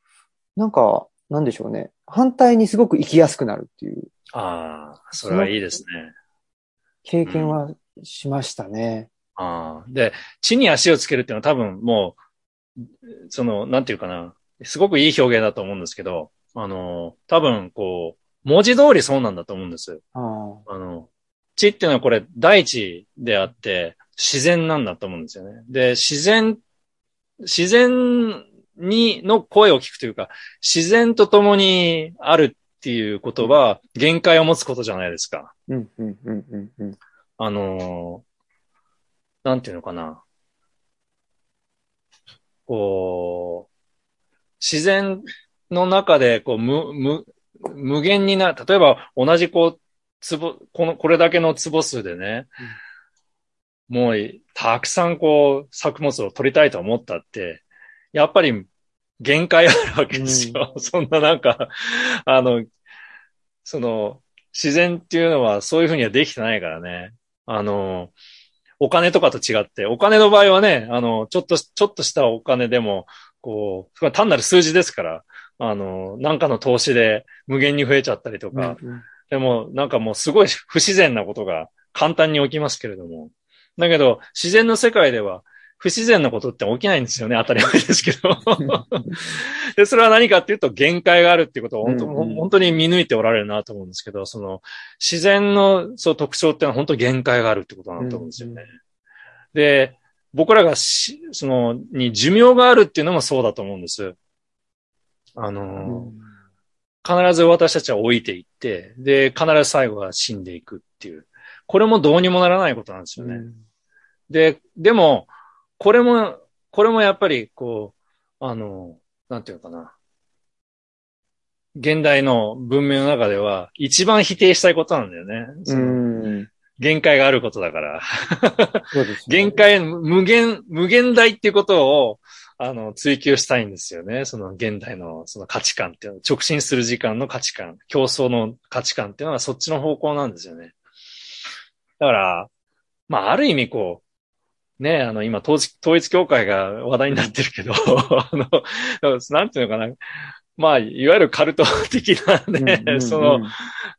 なんか、なんでしょうね。反対にすごく生きやすくなるっていうああ、それはいいですね。経験はしましたね。ああ。で、地に足をつけるっていうのは多分もう、その、なんていうかな、すごくいい表現だと思うんですけど、あの、多分こう、文字通りそうなんだと思うんです。ああの、地っていうのはこれ大地であって、自然なんだと思うんですよね。で、自然、自然にの声を聞くというか、自然と共にあるっていうことは、限界を持つことじゃないですか。うん、うん、うん、うん、うん。あのーなんていうのかな。こう、自然の中で、こう、無、無、無限にな、例えば同じこう、壺、この、これだけの壺数でね、もう、たくさんこう、作物を取りたいと思ったって、やっぱり限界あるわけですよ。そんななんか、あの、その、自然っていうのはそういうふうにはできてないからね。あの、お金とかと違って、お金の場合はね、あの、ちょっと、ちょっとしたお金でも、こう、単なる数字ですから、あの、なんかの投資で無限に増えちゃったりとか、うんでも、なんかもうすごい不自然なことが簡単に起きますけれども。だけど、自然の世界では不自然なことって起きないんですよね。当たり前ですけど。で、それは何かっていうと限界があるっていうことを本当,、うんうん本当に見抜いておられるなと思うんですけど、その自然のそう特徴っていうのは本当に限界があるってことなんだと思うんですよね。で、僕らがし、その、に寿命があるっていうのもそうだと思うんです。あのーうん必ず私たちは老いていって、で、必ず最後は死んでいくっていう。これもどうにもならないことなんですよね。で、でも、これも、これもやっぱり、こう、あの、なんていうのかな。現代の文明の中では、一番否定したいことなんだよね。うん。限界があることだから。そうですね限界、無限、無限大っていうことを、あの、追求したいんですよね。その現代のその価値観っていうの、直進する時間の価値観、競争の価値観っていうのはそっちの方向なんですよね。だから、まあ、ある意味こう、ね、あの、今統一、統一教会が話題になってるけど、あの、なんていうのかな。まあ、いわゆるカルト的なね、うんうんうんその、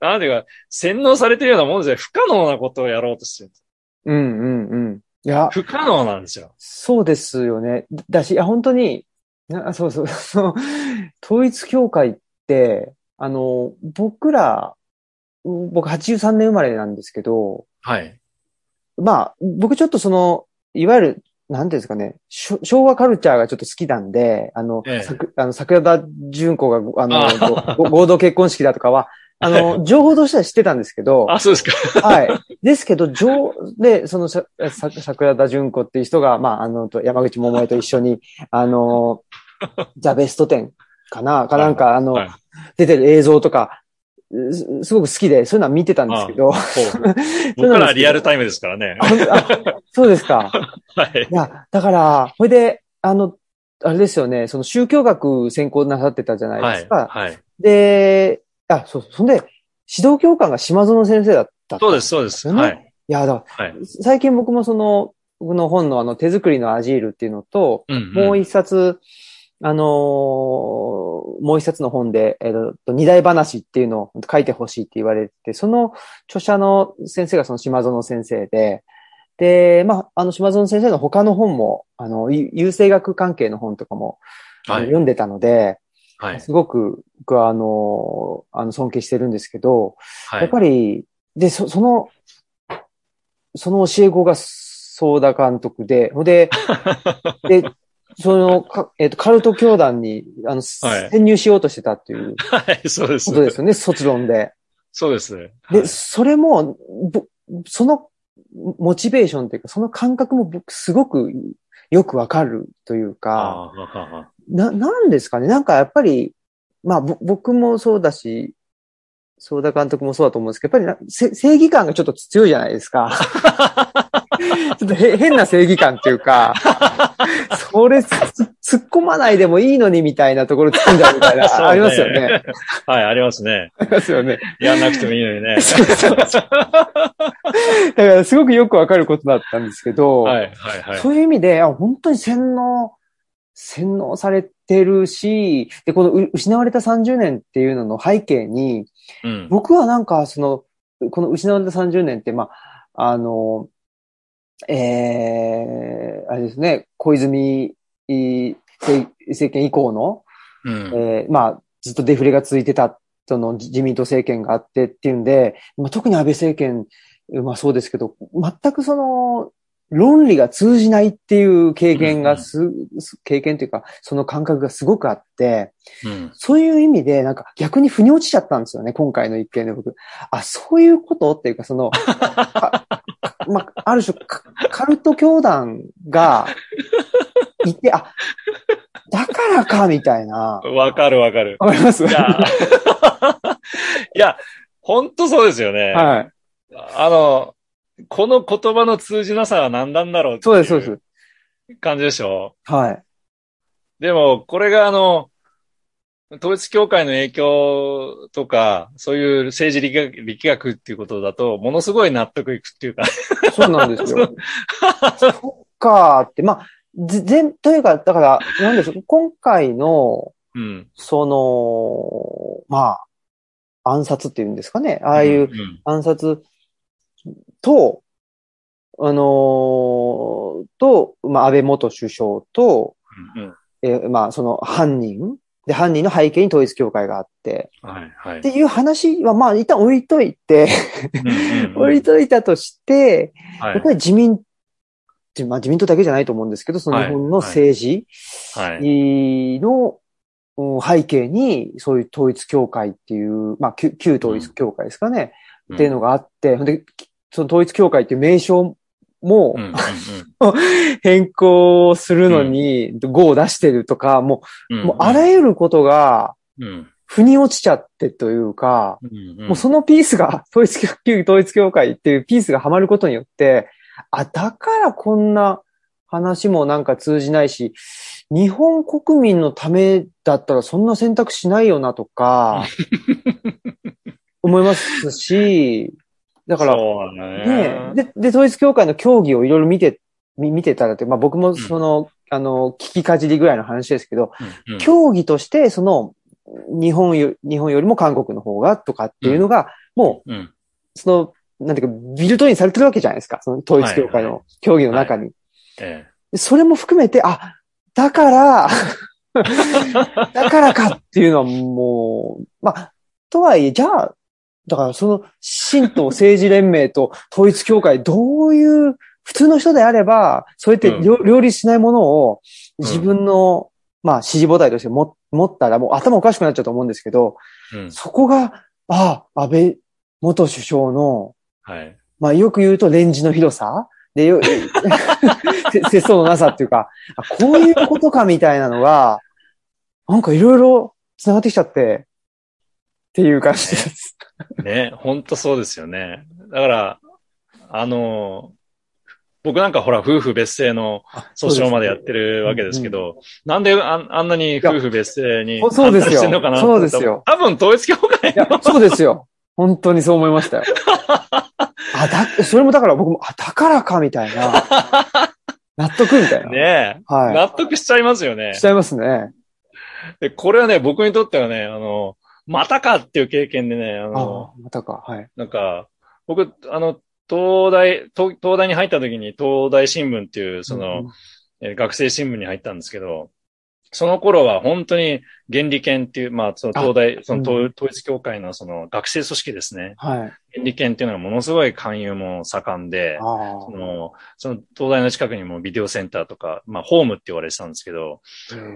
なんていうか、洗脳されてるようなもんですよ。不可能なことをやろうとしてる。うんうんうん。いや、不可能なんですよ。そうですよね。だし、いや、本当に、なそうそう、その、統一教会って、あの、僕ら、僕83年生まれなんですけど、はい。まあ、僕ちょっとその、いわゆる、なんていうんですかね、昭和カルチャーがちょっと好きなんで、あの、ええあの桜田淳子が、あの合同結婚式だとかは、あの、情報としては知ってたんですけど、あ、そうですか。はい。ですけど、上、で、そのさ、さ桜田淳子っていう人が、まあ、あの、と山口百恵と一緒に、あの、ザ・ベスト10かなかなんか、あの、はい出てる映像とか、すすごく好きで、そういうのは見てたんですけど、僕ら はリアルタイムですからね。そうですか。はい。いや、だから、これで、あの、あれですよね、その宗教学専攻なさってたじゃないはい。ですか。はい。で、あ、そう、そんで、指導教官が島園先生だった。そうです、そうです。はい。いや、だからはい。最近僕もその、僕の本のあの手作りのアジールっていうのと、うんもう一冊、あのーもう一冊の本で、えっと、二大話っていうのを書いてほしいって言われてて、その著者の先生がその島園先生で、で、まあ、あの島園先生の他の本も、あの、ゆ優生学関係の本とかも、はい。読んでたので、はい。すごく僕はあの、あの尊敬してるんですけど、はい。やっぱり、で、そその、その教え子がソ田監督で、ほんで、で、その、かえっ、と、カルト教団に、あの、はい潜入しようとしてたっていうはい、そうです。ことですよね、卒論で。そうです。はで、いそれも、ぼそのモチベーションというか、その感覚も僕すごくよくわかるというか、な、なんですかねなんかやっぱり、まあ、ぼ僕もそうだし、ソ田監督もそうだと思うんですけど、やっぱり正義感がちょっと強いじゃないですか。ちょっとへ変な正義感っていうか、それつ突っ込まないでもいいのにみたいなところ突っ込んじゃうみたいな、ねありますよね。はい、ありますね。ありますよね。やんなくてもいいのにね。そうそうそうだからすごくよくわかることだったんですけど、はい、はい、はい。そういう意味で、あ本当に洗脳洗脳されてるし、で、このう失われた30年っていうのの背景に、うん。僕はなんか、その、この失われた30年って、まあ、あの、えー、あれですね、小泉い政政権以降の、うん。えーまあ、ずっとデフレが続いてた、その自民党政権があってっていうんで、まあ、特に安倍政権、まあそうですけど、全くその、論理が通じないっていう経験がす、す経験というか、その感覚がすごくあって、うん。そういう意味で、なんか逆に腑に落ちちゃったんですよね、今回の一件で僕。あ、そういうこと？っていうか、その、かまあ、ある種カ、カルト教団が いて、あ、だからか、みたいな。わかるわかる。わかります？いや、いや、本当そうですよね。はい。あの、この言葉の通じなさは何なんだろうってそうです、そうでいうす。感じでしょはい。でも、これがあの、統一教会の影響とか、そういう政治力学力学っていうことだと、ものすごい納得いくっていうか、そうなんですよ。そっかーって、まあ、ぜ全、というか、だから、なんでしょう、今回の、うん。その、まあ、暗殺っていうんですかね。ああいううん暗殺と、あのーと、まあ、安倍元首相と、うんうんえーまあ、その犯人で、犯人の背景に統一教会があって、はい、はい。って。いう話は、まあ、一旦置いといて、うんうんうん。置いといたとして、はい。やっぱり自民、自まあ、自民党だけじゃないと思うんですけど、その日本の政治はい。のうん背景に、そういう統一教会っていう、まあ、旧旧統一教会ですかね、っていうのがあって、で、その統一教会っていう名称もうんうん 変更するのに、語を出してるとか、もうんう、もうあらゆることが、うん。腑に落ちちゃってというか、うんもうそのピースが、統一教、旧統一教会っていうピースがはまることによって、あ、だからこんな話もなんか通じないし、日本国民のためだったらそんな選択しないよなとか、思いますし、だから、ねね。で、で、統一教会の競技をいろいろ見て、み見てたらって、まあ僕もその、あの、聞きかじりぐらいの話ですけど、うんうん競技として、その、日本よ、日本よりも韓国の方がとかっていうのが、もうんう、その、なんていうか、ビルトインされてるわけじゃないですか。その統一教会の競技の中に。それも含めて、あ、だから、だからかっていうのはもう、まあ、とはいえ、じゃあ、だからその、神道政治連盟と統一教会、どういう、普通の人であれば、そうやって両,、両立しないものを自分の、まあ、支持母体として持持ったら、もう頭おかしくなっちゃうと思うんですけど、そこが、ああ、安倍元首相の、はい。まあ、よく言うとレンジの広さで、よ、せ節操のなさっていうか、あこういうことかみたいなのが、なんかいろいろ繋がってきちゃって、っていう感じです。ね、本当そうですよね。だから、あの、僕なんかほら、夫婦別姓の訴訟までやってるわけですけど、なんでああんなに夫婦別姓にやそうですよ反対してんのかなそうですよ多分統一教会そうですよ。本当にそう思いましたよ。あ、だ、それもだから僕も、あ、だからか、みたいな。納得みたいな。ねは納得しちゃいますよねい。し。ちゃいますね。で、これはね、僕にとってはね、あの、またかっていう経験でね、ああの、またか。はい。なんか、僕、あの、東大、東東大に入った時に東大新聞っていう、その、えー学生新聞に入ったんですけど、その頃は本当に原理研っていう、まあ、その東大、その統う統一協会のその学生組織ですね。はい。原理研っていうのがものすごい勧誘も盛んで、あその、その東大の近くにもビデオセンターとか、まあ、ホームって言われてたんですけど、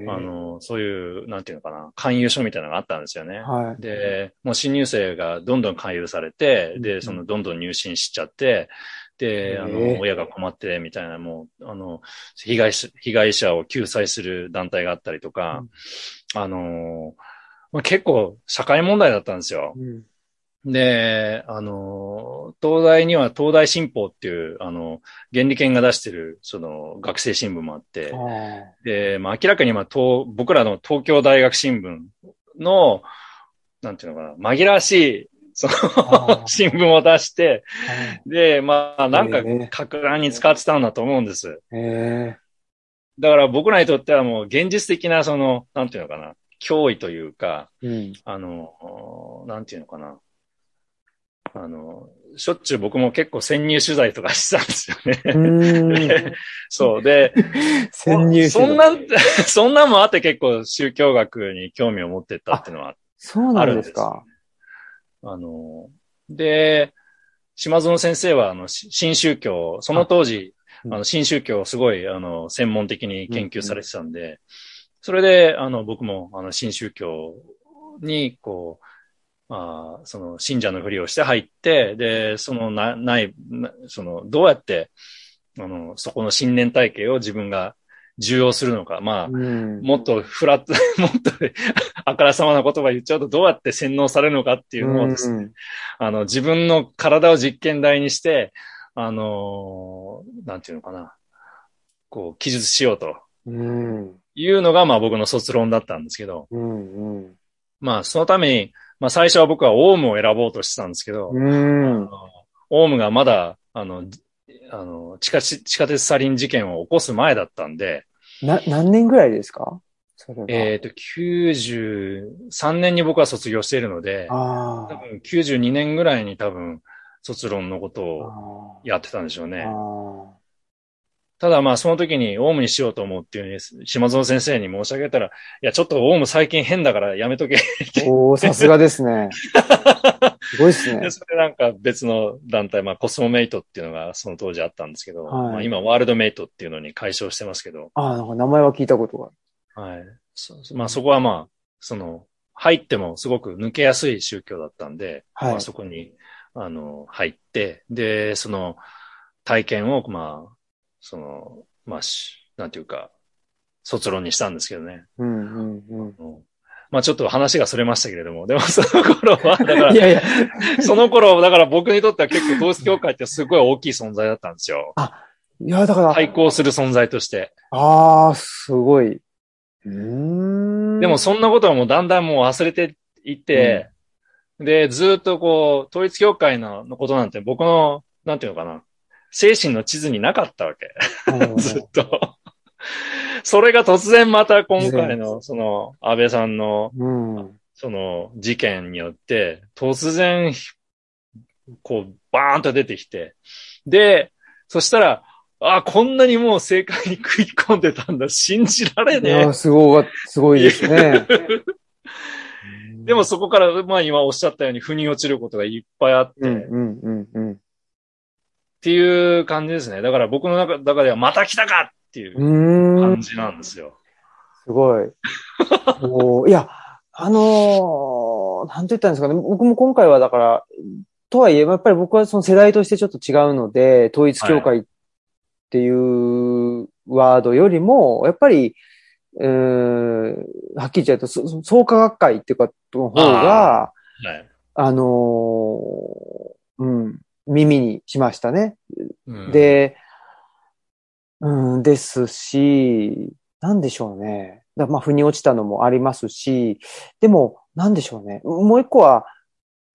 あ。あの、そういう、なんていうのかな、勧誘所みたいなのがあったんですよね。はい。で、もう新入生がどんどん勧誘されて、で、うんそのどんどん入信しちゃって、で、あの、親が困って、みたいな、もう、あの、被害者、被害者を救済する団体があったりとか、あの、まあ、結構社会問題だったんですよ。うん。で、あの、東大には東大新報っていう、あの、原理研が出してる、その、学生新聞もあって、あで、まあ、明らかに、まあ、東、僕らの東京大学新聞の、なんていうのかな、紛らわしい、そあの、新聞を出して、ーで、まあ、なんかええ、格乱に使ってたんだと思うんです。えだから僕らにとってはもう現実的な、その、なんていうのかな、脅威というか、うん。あの、なんていうのかな。あの、しょっちゅう僕も結構潜入取材とかしてたんですよね。そう。で、潜入そんな、そんなんもあって結構宗教学に興味を持ってったっていうのはそうなんですか。あの、で、島園先生は、あの、し新宗教、その当時、うん。あの、新宗教をすごい、あの、専門的に研究されてたんで、それで、あの、僕も、あの、新宗教に、こう、あーその、信者のふりをして入って、で、その、な、ない、なその、どうやって、あの、そこの信念体系を自分が重要するのか、まあ、うん。もっとフラット、もっと、あからさまな言葉言っちゃうとどうやって洗脳されるのかっていうのをですね、うんあの、自分の体を実験台にして、あのーなんていうのかな、こう、記述しようとうん。いうのが、まあ僕の卒論だったんですけど、うん。うん。まあそのために、まあ最初は僕はオウムを選ぼうとしてたんですけど、うん。オウムがまだ、あの、あの地下地、地下鉄サリン事件を起こす前だったんで、な、何年ぐらいですか？それは。えっ、と、93年に僕は卒業しているので、あ多分92年ぐらいに多分卒論のことあ。をやってたんでしょうね。あただまあその時にオウムにしようと思うっていうに、島園先生に申し上げたら、いやちょっとオウム最近変だからやめとけ。あ。おおさすがですね。すごいですねで。それでなんか別の団体、まあコスモメイトっていうのがその当時あったんですけど、はいまあ今ワールドメイトっていうのに解消してますけど、ああ、なんか名前は聞いたことがある。はい。そまあそこはまあ、その、入ってもすごく抜けやすい宗教だったんで、はいまあそこに、あの、入って、で、その体験を、まあ、その、まあ、しなんていうか、卒論にしたんですけどね。うんうんうん。うんまあちょっと話がそれましたけれども、でもその頃は、だからい、やいや、その頃、だから僕にとっては結構統一教会ってすごい大きい存在だったんですよ。いや、だから、対抗する存在として。ああ、すごい。うーん。でもそんなことはもうだんだんもう忘れていって、で、ずっとこう、統一教会ののことなんて僕の、なんていうのかな、精神の地図になかったわけ。うんずっと。それが突然また今回の、その、安倍さんの、うん。その、事件によって、突然、こう、バーンと出てきて、で、そしたら、あ、こんなにもう正解に食い込んでたんだ、信じられねいや、すごい、すごいですね。え。でもそこから、まあ今おっしゃったように、腑に落ちることがいっぱいあって、うんっうんうんうん。ていう感じですね。だから僕の中中では、また来たかっていう。感じなんですよ。すごい。いや、あのーなんて言ったんですかね。僕も今回はだから、とはいえ、やっぱり僕はその世代としてちょっと違うので、統一教会っていうワードよりも、やっぱり、うーん、はっきり言っちゃうと、創価学会っていうか、の方が、はい。あのーうん、耳にしましたね。うん、で、うん、ですし、なんでしょうね。だまあ、腑に落ちたのもありますし、でも、なんでしょうね。もう一個は、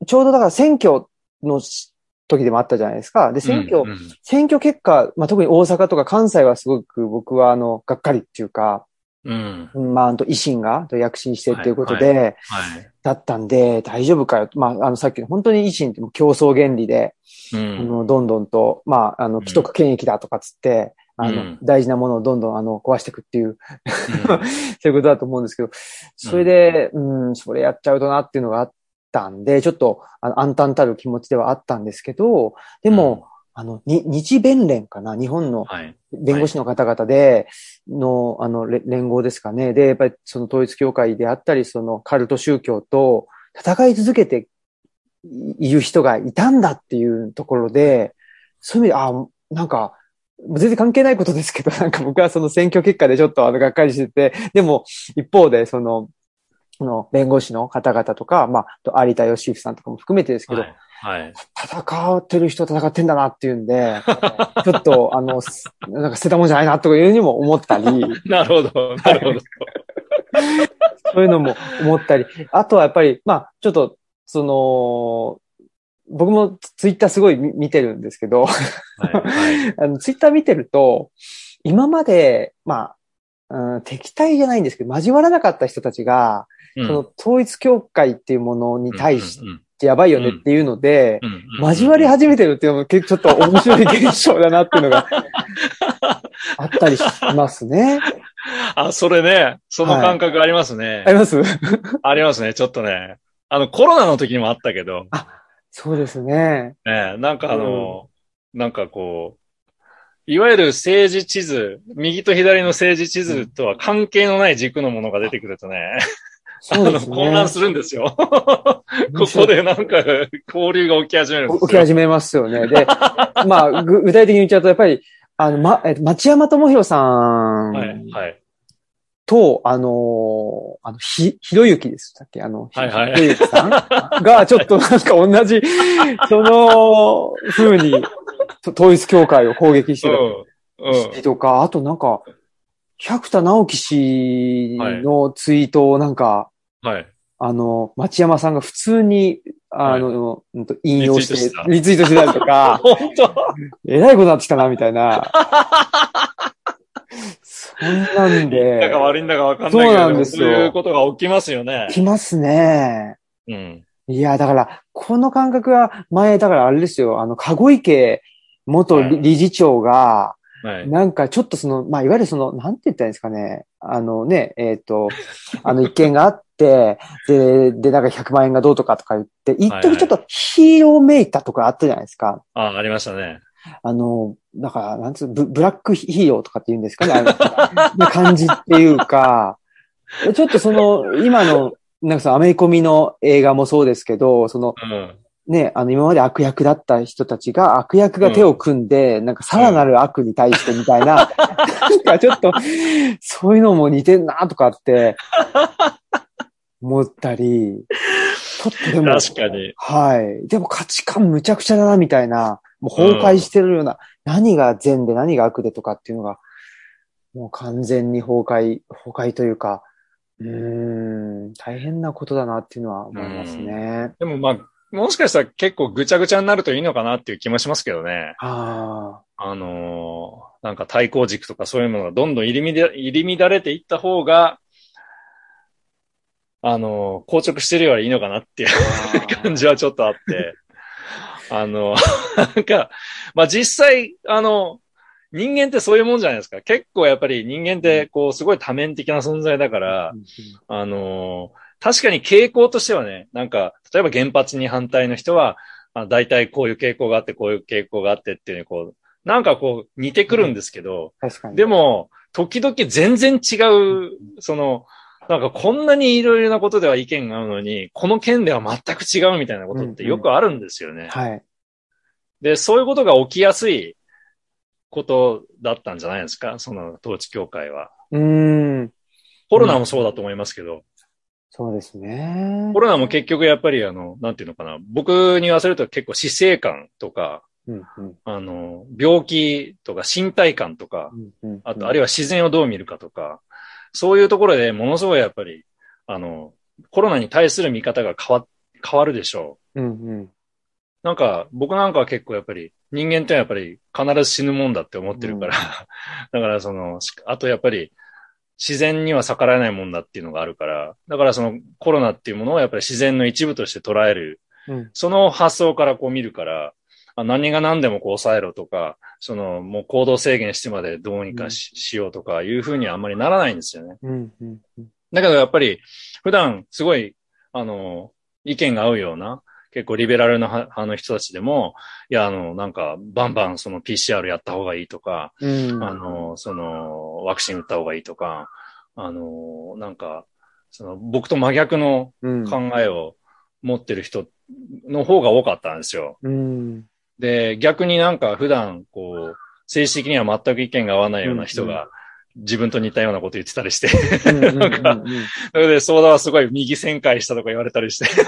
ちょうどだから選挙のし時でもあったじゃないですか。で、選挙、うんうん選挙結果、まあ、特に大阪とか関西はすごく僕はあの、がっかりっていうか、うん。うんまあ、あと維新がと躍進してっていうことで、はい。だったんで、大丈夫かよ。まあ、あの、さっきの本当に維新ってもう競争原理で、あうん。の、どんどんと、まあ、あの、既得権益だとかつって、あの、うん大事なものをどんどん、あの、壊していくっていう、うん そういうことだと思うんですけど、それで、うん、それやっちゃうとなっていうのがあったんで、ちょっと、あの、暗淡たる気持ちではあったんですけど、でも、あの、に、日弁連かな？日本のはい。弁護士の方々で、の、あの、れ連合ですかね？で、やっぱりその統一教会であったり、そのカルト宗教と戦い続けている人がいたんだっていうところで、そういう意味で、あ、なんか、全然関係ないことですけど、なんか僕はその選挙結果でちょっとあの、がっかりしてて、でも、一方で、その、その弁護士の方々とか、まあ、有田義行さんとかも含めてですけど、はい。はい。戦ってる人戦ってんだなっていうんで、ちょっと、あの、すなんか捨てたもんじゃないなとかいうにも思ったり、なるほど。なるほど。そういうのも思ったり、あとはやっぱり、まあ、ちょっと、その、僕もツイッターすごい見見てるんですけど、はい。はい。あのツイッター見てると、今まで、まあ、うん、敵対じゃないんですけど、交わらなかった人たちが、うんその統一教会っていうものに対しうんてやばいよねっていうので、うんうんうん交わり始めてるっていうのも結構ちょっと面白い現象だなっていうのが あったりしますね。あ、それね、その感覚ありますね。あります？ありますね、ちょっとね。あの、コロナの時にもあったけど、そうですね。ね、なんかあの、なんかこう、いわゆる政治地図、右と左の政治地図とは関係のない軸のものが出てくるとね、そうですね。混乱するんですよ。ここでなんか交流が起き始めるんですよ。起き始めますよね。で、まあ、ぐ具体的に言っちゃうと、やっぱり、あの、ま、えっと町山智博さんはい、はい。と、あのーあの、ひ、ひろゆきですっけ？あの、はいはいひろゆきさん が、ちょっとなんか同じ、その、風に、と統一教会を攻撃してうん。うん。とか、あとなんか、百田直樹氏のツイートをなんか、はい。あの、町山さんが普通に、あの、うんと引用してリツイートしてたりとか、本当？えらいことになってきたな、みたいな。そんなんで、なんか悪いんだかわかんないけど、そうなんですよそういうことが起きますよね。来ますね。うん。いや、だから、この感覚は前、だからあれですよ、あの、籠池元理事長が、はい。なんかちょっとその、まあ、いわゆるその、なんて言ったらいいんですかね。あのね、えっ、と、あの一件があって、で、で、なんか100万円がどうとかとか言って、一はいはい時ちょっとヒーローめいたとかあったじゃないですか。あ、ありましたね。あの、だから、なんつうブ、ブラックヒーローとかって言うんですかね。あの な感じっていうか、ちょっとその、今の、なんかそのアメコミの映画もそうですけど、その、うん。ね、あの、今まで悪役だった人たちが悪役が手を組んで、なんかさらなる悪に対してみたいな、なんかちょっと、そういうのも似てんなとかって、思ったり、ちょっとでも、確かに。はい。でも価値観むちゃくちゃだな、みたいな、もう崩壊してるような、何が善で何が悪でとかっていうのが、もう完全に崩壊、崩壊というか、うーん、大変なことだなっていうのは思いますね。でもまあ、もしかしたら結構ぐちゃぐちゃになるといいのかなっていう気もしますけどね。ああのーなんか対抗軸とかそういうものがどんどん入り乱入り乱れていった方が、あのー硬直してるよりいいのかなっていうあ。感じはちょっとあって。あの、なんか、まあ実際、あの、人間ってそういうもんじゃないですか。結構やっぱり人間って、こう、すごい多面的な存在だから、あの、確かに傾向としてはね、なんか、例えば原発に反対の人は、あ大体こういう傾向があって、こういう傾向があってっていうね、こう、なんかこう、似てくるんですけど、確かに。でも、時々全然違う、その、なんかこんなにいろいろなことでは意見が合うのに、この件では全く違うみたいなことってよくあるんですよね。はい。で、そういうことが起きやすいことだったんじゃないですか？その統一教会は。うーん。コロナもそうだと思いますけど、そうですねコ。ロナも結局やっぱりあの、なんていうのかな。僕に言わせると結構死生観とか、うんうんあの、病気とか身体感とか、うんうんあと、あるいは自然をどう見るかとか、そういうところでものすごいやっぱり、あの、コロナに対する見方が変わ、変わるでしょう。うんうんなんか、僕なんかは結構やっぱり、人間ってやっぱり必ず死ぬもんだって思ってるから、だからその、しあとやっぱり、自然には逆らえないもんだっていうのがあるから、だからそのコロナっていうものをやっぱり自然の一部として捉える、うん。その発想からこう見るから、あ何が何でもこう抑えろとか、そのもう行動制限してまでどうにかし,、しようとかいうふうにはあんまりならないんですよね。うんうんうん。だけどやっぱり普段すごい、あの、意見が合うような、結構リベラルな派の人たちでも、いや、あの、なんか、バンバンその PCR やった方がいいとか、うん。あの、その、ワクチン打った方がいいとか、あの、なんか、その、僕と真逆のうん。考えを持ってる人の方が多かったんですよ。うん。で、逆になんか普段、こう、政治的には全く意見が合わないような人が、自分と似たようなこと言ってたりして、なんかうんうんそれで、ソーダはすごい右旋回したとか言われたりして。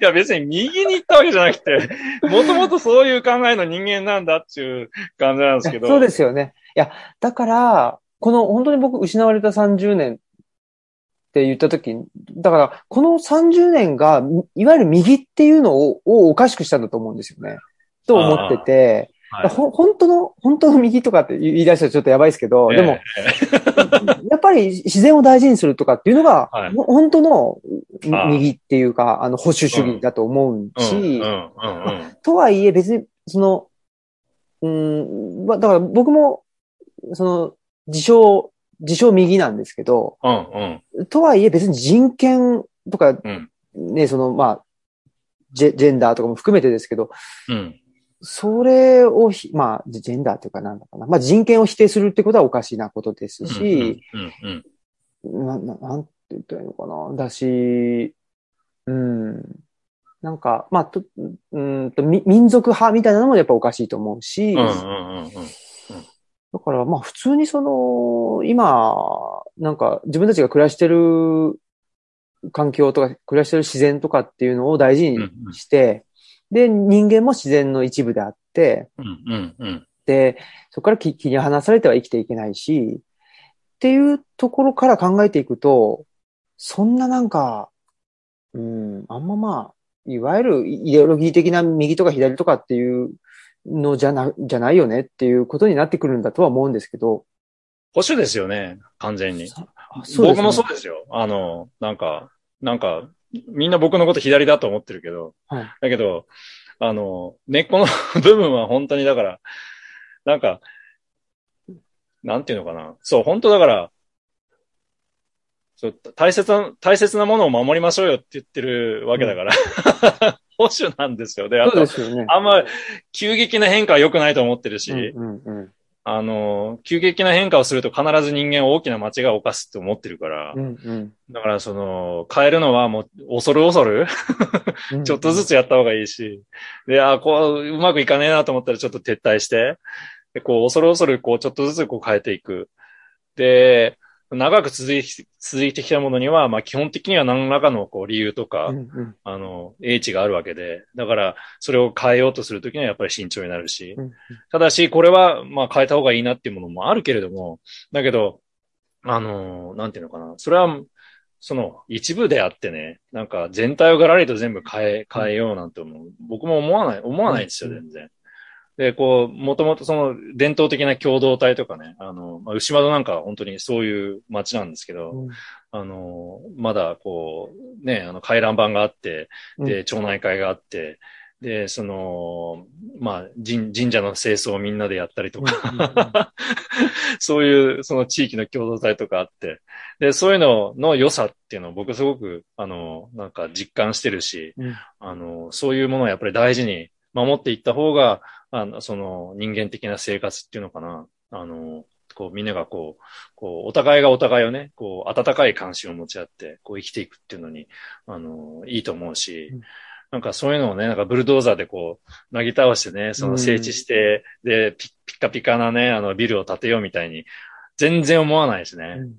いや、別に右に行ったわけじゃなくて、もともとそういう考えの人間なんだっていう感じなんですけど。そうですよね。いや、だから、この本当に僕失われた30年って言ったときに、だから、この30年が、いわゆる右っていうのををおかしくしたんだと思うんですよね。と思ってて、はいほ本当の、本当の右とかって言い出したらちょっとやばいですけど、でも、え えやっぱり自然を大事にするとかっていうのが、はいほ本当の右っていうか、あの保守主義だと思ううん、し。とはいえ別に、その、うん、まあだから僕も、その、自称、自称右なんですけど、うん、うん。とはいえ別に人権とか、うんね、その、まあ、ジェジェンダーとかも含めてですけど、うん。それをひ、まあ、ジェンダーというかなんだかな。まあ人権を否定するってことはおかしなことですし。な、ななんて言ったらいいのかな。だし、うん。なんか、まあ、と、うんと、み民族派みたいなのもやっぱおかしいと思うし。だからまあ普通にその、今、なんか自分たちが暮らしてる環境とか暮らしてる自然とかっていうのを大事にして、で、人間も自然の一部であって、うん、うん、うん。で、そこから気気に離されては生きていけないし、っていうところから考えていくと、そんななんか、うん、あんままあ、いわゆるイデオロギー的な右とか左とかっていうのじゃな、じゃないよねっていうことになってくるんだとは思うんですけど。保守ですよね、完全に。ね僕もそうですよ。あの、なんか、なんか、みんな僕のこと左だと思ってるけど、はいだけど、あの、根っこの 部分は本当にだから、なんか、なんていうのかな。そう、本当だから、そう大切な、大切なものを守りましょうよって言ってるわけだから、保守なんですよ。で、あとね。あんま急激な変化は良くないと思ってるし、うんうんうんあの、急激な変化をすると必ず人間は大きな間違いを犯すって思ってるから、うんうんだからその、変えるのはもう、恐る恐る、うんちょっとずつやった方がいいし、で、あこう、うまくいかねえなと思ったらちょっと撤退して、で、こう、恐る恐る、こう、ちょっとずつこう変えていく。で、長く続いて、続いてきたものには、まあ基本的には何らかのこう理由とか、うんうん。あの、英知があるわけで、だから、それを変えようとするときにはやっぱり慎重になるし、うんただし、これは、まあ変えた方がいいなっていうものもあるけれども、だけど、あの、なんていうのかな、それは、その一部であってね、なんか全体をがらりと全部変え、変えようなんて思う。僕も思わない、思わないですよ、うん。全然。で、こう、もともとその伝統的な共同体とかね、あの、まあ、牛窓なんかは本当にそういう街なんですけど、うん。あの、まだこう、ね、あの回覧板があって、で、町内会があって、で、その、まあ、神神社の清掃をみんなでやったりとか、そういう、その地域の共同体とかあって、で、そういうのの良さっていうのを僕すごく、あの、なんか実感してるし、うん。あの、そういうものをやっぱり大事に守っていった方が、あの、その人間的な生活っていうのかな、あの、こうみんながこう、こう、お互いがお互いをね、こう、温かい関心を持ち合って、こう生きていくっていうのに、あの、いいと思うし、うん。なんかそういうのをね、なんかブルドーザーでこう、なぎ倒してね、その整地して、で、ピッピッカピカなね、あの、ビルを建てようみたいに、全然思わないしね。うん。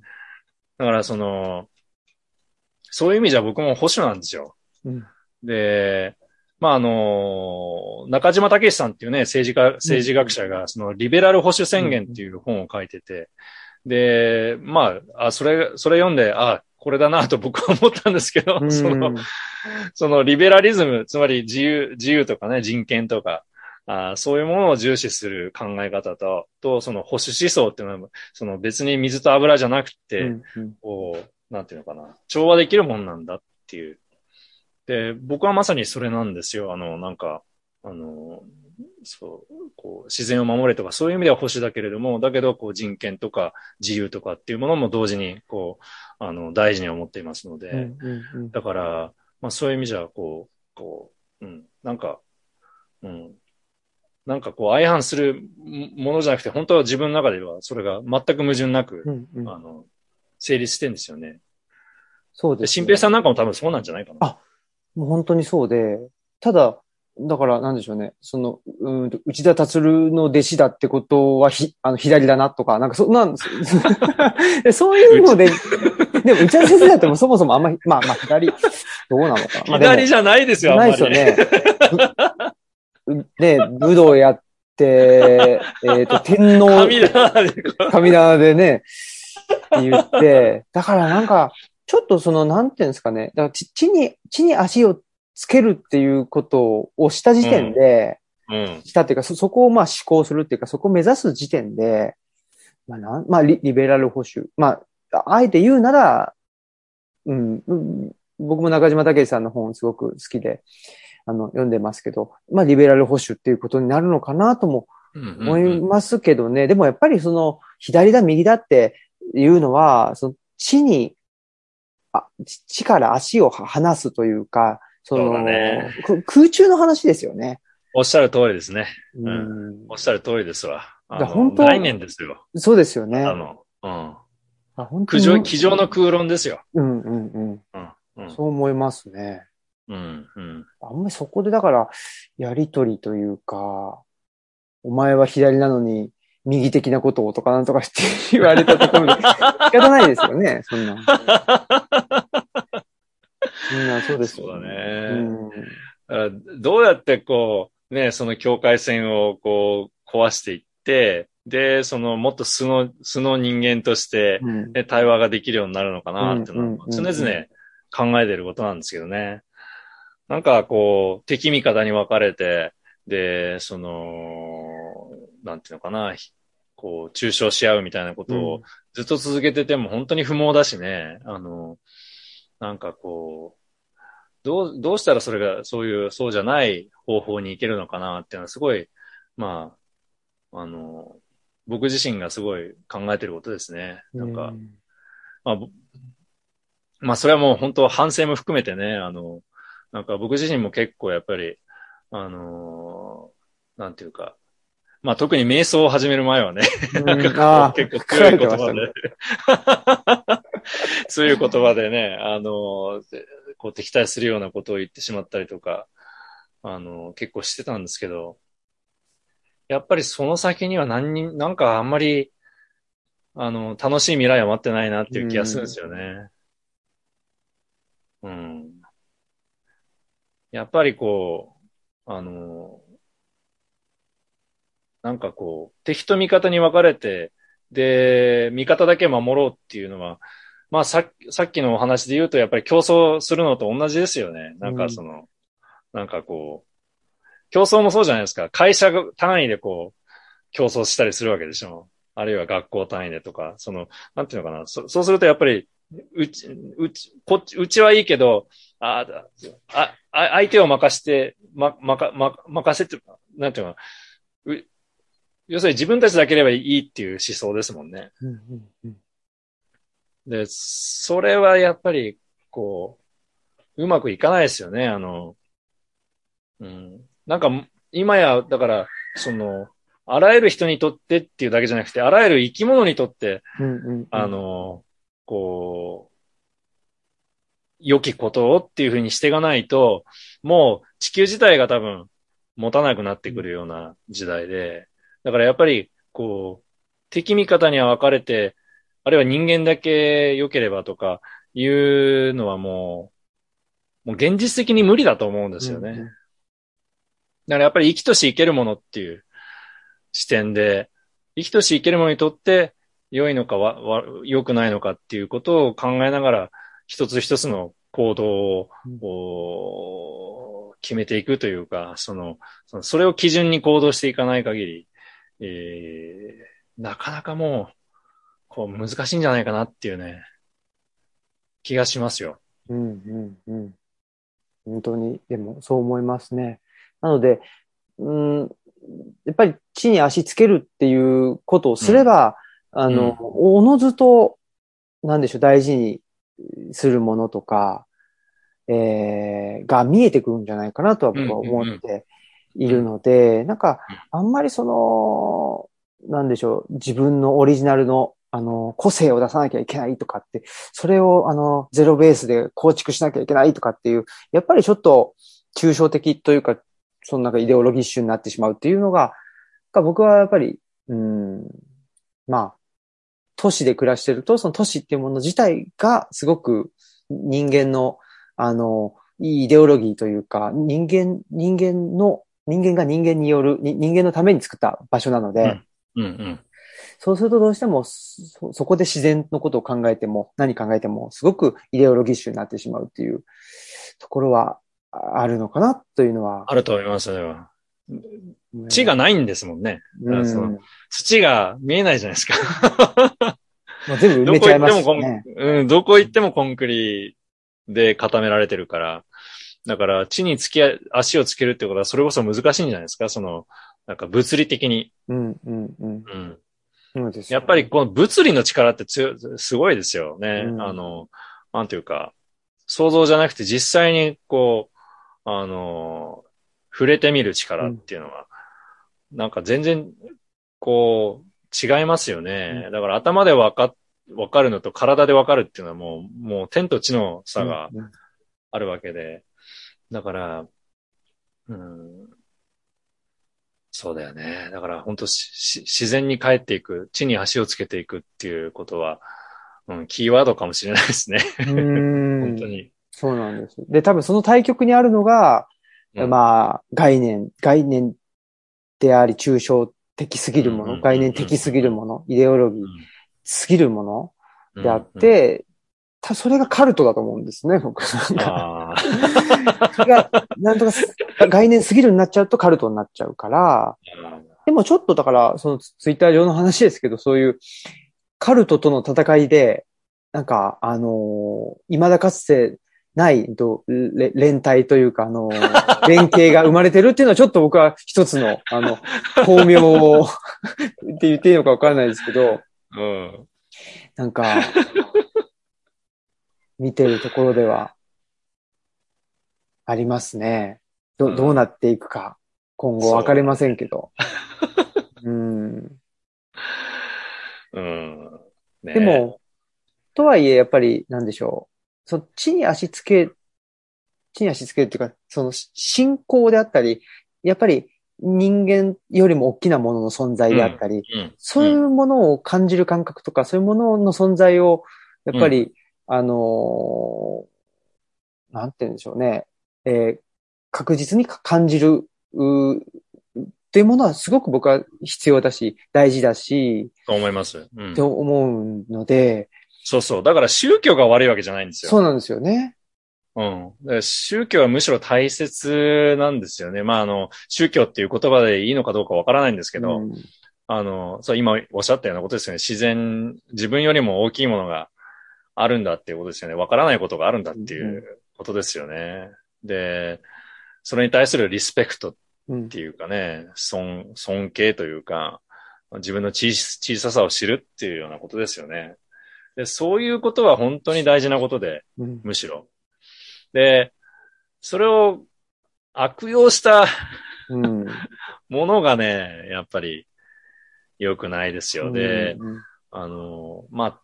だからその、そういう意味じゃ僕も保守なんですよ。うん。で、まあ、あの、中島武さんっていうね、政治家、政治学者が、その、リベラル保守宣言っていう本を書いてて、で、まあ、あ、それ、それ読んで、あ、これだなと僕は思ったんですけど、うんその、そのリベラリズム、つまり自由、自由とかね、人権とか、あそういうものを重視する考え方と、と、その保守思想っていうのは、その別に水と油じゃなくて、うんうんこう、なんていうのかな、調和できるもんなんだっていう。で、僕はまさにそれなんですよ。あの、なんか、あの、そう、こう、自然を守れとか、そういう意味では保守だけれども、だけど、こう、人権とか自由とかっていうものも同時に、こう、あの、大事に思っていますので、うんうんうんだから、まあそういう意味じゃ、こう、こう、うん、なんか、うん、なんかこう相反するものじゃなくて、本当は自分の中ではそれが全く矛盾なく、うんうんあの、成立してんですよね。で、そうです、新平さんなんかも多分そうなんじゃないかな。あもう本当にそうで、ただ、だから、なんでしょうね。その、うーんと、内田達の弟子だってことは、ひ、あの、左だなとか、なんかそ、なん、そういうので、でも、内田先生だってもそもそもあんまり、まあまあ、左、どうなのかな。まあ左じゃないですよ。ないですよね。うね、武道やって、えっ、と、天皇。神棚でね、言って、だからなんか、ちょっとその、なんていうんですかね、だから地地に、地に足をつけるっていうことをした時点で、ううん。したっていうか、そ、そこをまあ思考するっていうか、そこを目指す時点で、まあなん、まあリ、リベラル保守。まあ、あえて言うなら、うん、うん僕も中島武さんの本すごく好きで、あの、読んでますけど、まあ、リベラル保守っていうことになるのかなともうん思いますけどね。でもやっぱりその、左だ、右だっていうのは、その、地に、あ、地地から足をは離すというか、そのねく空中の話ですよね。おっしゃる通りですね。うんおっしゃる通りですわ。本当概念ですよ。そうですよね。あの、うん。あ本当に机上の空論ですよ。うんうんうん。うん。うん。そう思いますね。うん。うん。あんまりそこでだから、やりとりというか、お前は左なのに、右的なことをとかなんとかして言われたところで、仕方ないですよね、そんな。みんなそうですよそうだね。うんどうやってこう、ね、その境界線をこう壊していって、で、そのもっと素の、素の人間として、うんね、対話ができるようになるのかなっていうのは常々考えてることなんですけどね。なんかこう、敵味方に分かれて、で、その、なんていうのかな、ひこう、中傷し合うみたいなことをずっと続けてても本当に不毛だしね、あの、なんかこう、どう、どうしたらそれが、そういう、そうじゃない方法に行けるのかなっていうのはすごい、まあ、あの、僕自身がすごい考えてることですね。なんか、うん。まあ、ぼまあ、それはもう本当反省も含めてね、あの、なんか僕自身も結構やっぱり、あのなんていうか、まあ特に瞑想を始める前はね、なんか結構強い言葉で、強い言葉でね、あの、でこう敵対するようなことを言ってしまったりとか、あの、結構してたんですけど、やっぱりその先には何に、なんかあんまり、あの、楽しい未来は待ってないなっていう気がするんですよね。うん。やっぱりこう、あの、なんかこう、敵と味方に分かれて、で、味方だけ守ろうっていうのは、まあささっきのお話で言うと、やっぱり競争するのと同じですよね。なんかその、なんかこう、競争もそうじゃないですか。会社単位でこう、競争したりするわけでしょ。あるいは学校単位でとか、その、なんていうのかな。そそうするとやっぱり、うち、うち、こっち、うちはいいけど、ああ、あ、相手を任して、ま、まか、ま、任せて、なんていうのかな。う要するに自分たちだければいいっていう思想ですもんね。うんうんうんで、それはやっぱり、こう、うまくいかないですよね。あの、うん。なんか、今や、だから、その、あらゆる人にとってっていうだけじゃなくて、あらゆる生き物にとって、うんうんうんあの、こう、良きことをっていうふうにしていかないと、もう地球自体が多分持たなくなってくるような時代で、だからやっぱり、こう、敵味方には分かれて、あるいは人間だけ良ければとかいうのはもう、もう現実的に無理だと思うんですよね。うんうんだからやっぱり生きとし生けるものっていう視点で、生きとし生けるものにとって良いのかわ、わ、良くないのかっていうことを考えながら、一つ一つの行動を決めていくというか、その、そのそれを基準に行動していかない限り、えー、なかなかもう、こう難しいんじゃないかなっていうね、気がしますよ。うんうんうん。本当に、でもそう思いますね。なので、うん、やっぱり地に足つけるっていうことをすれば、あの、おのずと、なんでしょう、大事にするものとか、えー、が見えてくるんじゃないかなとは僕は思っているので、なんか、あんまりその、なんでしょう、自分のオリジナルの、あの、個性を出さなきゃいけないとかって、それを、あの、ゼロベースで構築しなきゃいけないとかっていう、やっぱりちょっと抽象的というか、そのなんかイデオロギッシュになってしまうっていうのが、僕はやっぱり、うん、まあ、都市で暮らしてると、その都市っていうもの自体がすごく人間の、あの、いいイデオロギーというか、人間、人間の、人間が人間による、に人間のために作った場所なので、うんうん。そうするとどうしてもそ、そこで自然のことを考えても、何考えても、すごくイデオロギッシュになってしまうっていうところはああるのかなというのは。あると思いますね。地がないんですもんね。うん、土が見えないじゃないですか。もう全部埋めちゃいますしね。うん、どこ行ってもコンクリで固められてるから。だから、地につき足をつけるってことは、それこそ難しいんじゃないですか？その、なんか物理的に。うん、うん、うん。うん。そうですよやっぱりこの物理の力って強い、すごいですよね。うんあの、なんていうか、想像じゃなくて実際にこう、あの、触れてみる力っていうのは、なんか全然、こう、違いますよね。うだから頭でわか、わかるのと体でわかるっていうのはもう、もう天と地の差がうんうんあるわけで。だから、うん、そうだよね。だから本当しし自然に帰っていく、地に足をつけていくっていうことは、うん、キーワードかもしれないですね。うん本当に。そうなんです。で、多分その対極にあるのが、うんまあ、概念、概念であり、抽象的すぎるもの、概念的すぎるもの、イデオロギーすぎるものうんであっ、て、たそれがカルトだと思うんですね、僕。なそれが、なんとかす、概念すぎるになっちゃうとカルトになっちゃうから、でもちょっとだから、そのツイッター上の話ですけど、そういうカルトとの戦いで、なんか、あのー未だかつてないどれ連帯というか、あのー 連携が生まれてるっていうのはちょっと僕は一つの、あの、巧妙って言っていいのかわからないですけど、うん。なんか、見てるところでは、ありますね。ど、うんどうなっていくか、今後分かりませんけど。うん。うん。ねでも、とはいえ、やっぱり、なんでしょう。そっちに足つけ、地に足つけるっていうか、その信仰であったり、やっぱり人間よりも大きなものの存在であったり、うん、そういうものを感じる感覚とか、そういうものの存在を、やっぱり、あのーなんて言うんでしょうね。えー確実に感じる、うっていうものはすごく僕は必要だし、大事だし、と思います。うんと思うので、そうそう。だから宗教が悪いわけじゃないんですよ。そうなんですよね。うん。宗教はむしろ大切なんですよね。まあ、あの、宗教っていう言葉でいいのかどうかわからないんですけど、うんあの、そう、今おっしゃったようなことですよね。自然、自分よりも大きいものがあるんだっていうことですよね。わからないことがあるんだっていうことですよね。で、それに対するリスペクトっうんていうかね、尊、尊敬というか、自分の小小ささを知るっていうようなことですよね。で、そういうことは本当に大事なことで、うんむしろ。で、それを悪用したうん ものがね、やっぱり良くないですよ。で、うんあの、まあ、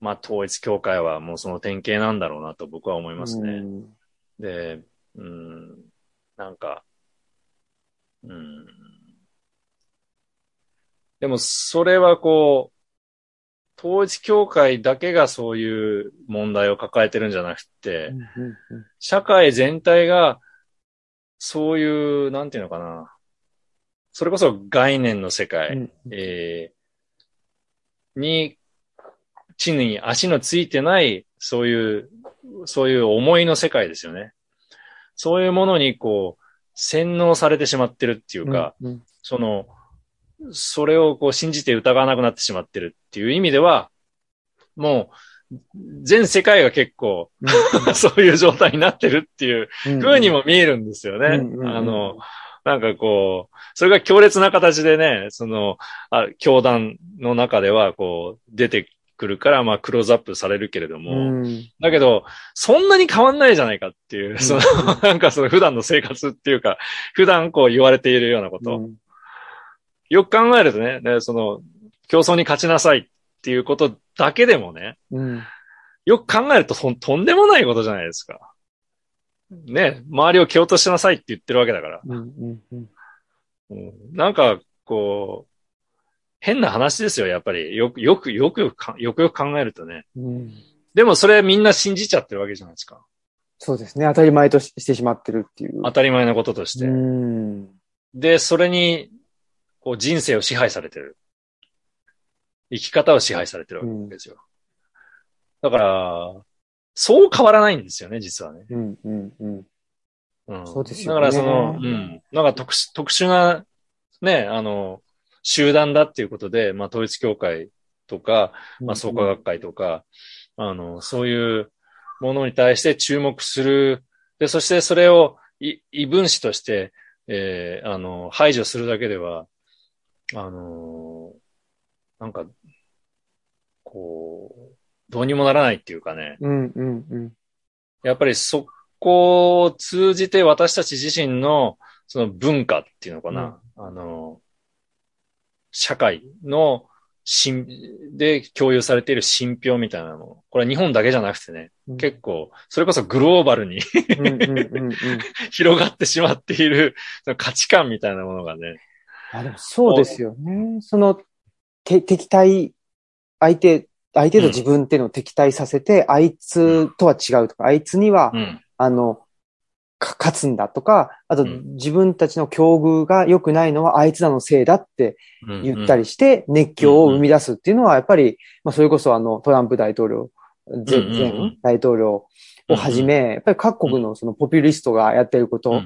まあ、統一教会はもうその典型なんだろうなと僕は思いますね。うんで、うん、なんか、うん。でも、それはこう、統一教会だけがそういう問題を抱えてるんじゃなくて、社会全体が、そういう、なんていうのかな。それこそ概念の世界、うんえーに、地に足のついてない、そういう、そういう思いの世界ですよね。そういうものに、こう、洗脳されてしまってるっていうか、うんその、それをこう信じて疑わなくなってしまってるっていう意味では、もう、全世界が結構、そういう状態になってるっていううん風にも見えるんですよね。うんうんうんあの、なんかこう、それが強烈な形でね、その、あ教団の中ではこう、出てくるから、まあ、クローズアップされるけれども、うん。だけど、そんなに変わんないじゃないかっていう、ん。その、なんかその普段の生活っていうか、普段こう言われているようなこと、うん。よく考えるとね、ねその、競争に勝ちなさいっていうことだけでもね、うん。よく考えるととんとんでもないことじゃないですか。ね、周りを蹴落としなさいって言ってるわけだから。うんうんうん。うん。なんか、こう、変な話ですよ、やっぱり。よく、よく、よくか、よくよく考えるとね。うんでもそれみんな信じちゃってるわけじゃないですか。そうですね。当たり前とししてしまってるっていう。当たり前のこととして。うんで、それに、こう人生を支配されてる。生き方を支配されてるわけですよ。だから、そう変わらないんですよね、実はね。うんうんうんうん。そうですよねだからその、うん。なんか特殊、特殊な、ね、あの、集団だっていうことで、まあ統一教会とか、まあ創価学会とか、あの、そういうものに対して注目する。で、そしてそれをい異分子として、えーあの、排除するだけでは、あの、なんか、こう、どうにもならないっていうかね。うんうんうん。やっぱりそこを通じて私たち自身のその文化っていうのかな。あの、社会の信で共有されている信憑みたいなの。これは日本だけじゃなくてね、うん結構、それこそグローバルにうんうんうんうん。広がってしまっているその価値観みたいなものがね。あ、でもそうですよね。その、て、敵対、相手、相手と自分っていうのを敵対させて、あいつとは違うとか、あいつには、うん。あの、か勝つんだとか、あとうん。自分たちの境遇が良くないのはあいつらのせいだってうん言ったりして、熱狂を生み出すっていうのは、やっぱり、まあ、それこそあの、トランプ大統領、前前大統領をはじめ、やっぱり各国のそのポピュリストがやってること。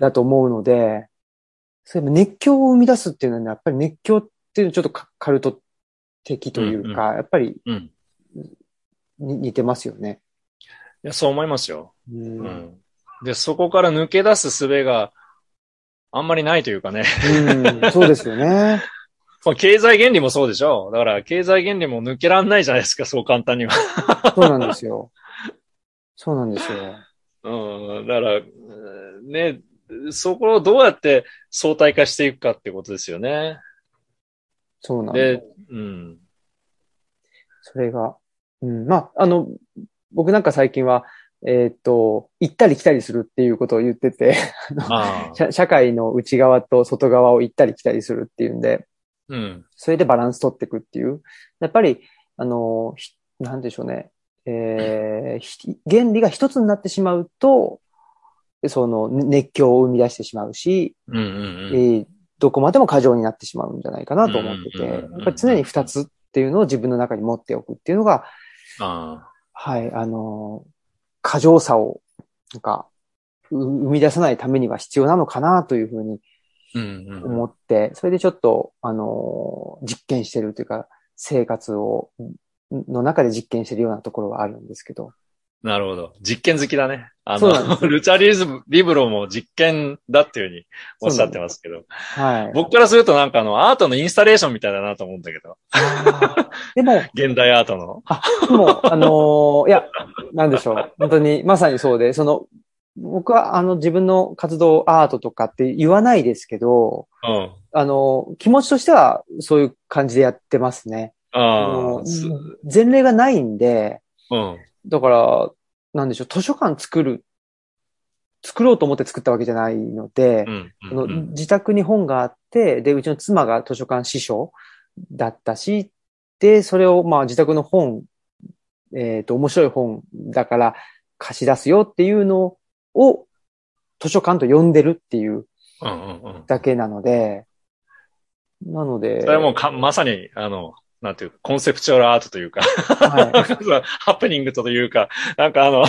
だと思うので、そういえば熱狂を生み出すっていうのはね、やっぱり熱狂っていうのはちょっとカカルト的というか、やっぱり似てますよね。いや、そう思いますよ。ううんん。で、そこから抜け出す術があんまりないというかね。うん、そうですよね。まあ経済原理もそうでしょだから、経済原理も抜けらんないじゃないですか、そう簡単には。そうなんですよ。そうなんですよ。うん。だから、うんね、そこをどうやって相対化していくかってことですよね。そうなんでで、うん。それが、うん、まあ、あの、僕なんか最近は、えーっと、行ったり来たりするっていうことを言ってて。社社会の内側と外側を行ったり来たりするっていうんで、うん。それでバランス取っていくっていう。やっぱり、あの、ひなんでしょうね。えーひ原理が一つになってしまうと、そのね熱狂を生み出してしまうし、うんうんえうん。ーどこまでも過剰になってしまうんじゃないかなと思ってて、うんうんうんうんやっぱり常に二つっていうのを自分の中に持っておくっていうのが、あはい、あの、過剰さを、なんか、う生み出さないためには必要なのかなというふうにあ。うんうん。思って、それでちょっと、あの、実験してるというか、生活を、の中で実験してるようなところはあるんですけど。なるほど。実験好きだね。あの、ルチャリズム、リブロも実験だっていうふうにおっしゃってますけど。はい。僕からするとなんかあの、アートのインスタレーションみたいだなと思うんだけど。でも、現代アートの。でも、あのーいや、なんでしょう。本当に、まさにそうで、その、僕は、あの、自分の活動、アートとかって言わないですけど、うん。あの、気持ちとしては、そういう感じでやってますね。ああ前例がないんで、うん。だから、なんでしょう、図書館作る、作ろうと思って作ったわけじゃないのでう、ん。そのうん自宅に本があって、で、うちの妻が図書館司書だったし、で、それを、まあ、自宅の本、えっ、と、面白い本だから貸し出すよっていうのを図書館と呼んでるっていううんうんうん。だけなので、なので、それはもうか、まさに、あの、なんていうか、コンセプチュアルアートというか、はハプニングというか、なんかあの、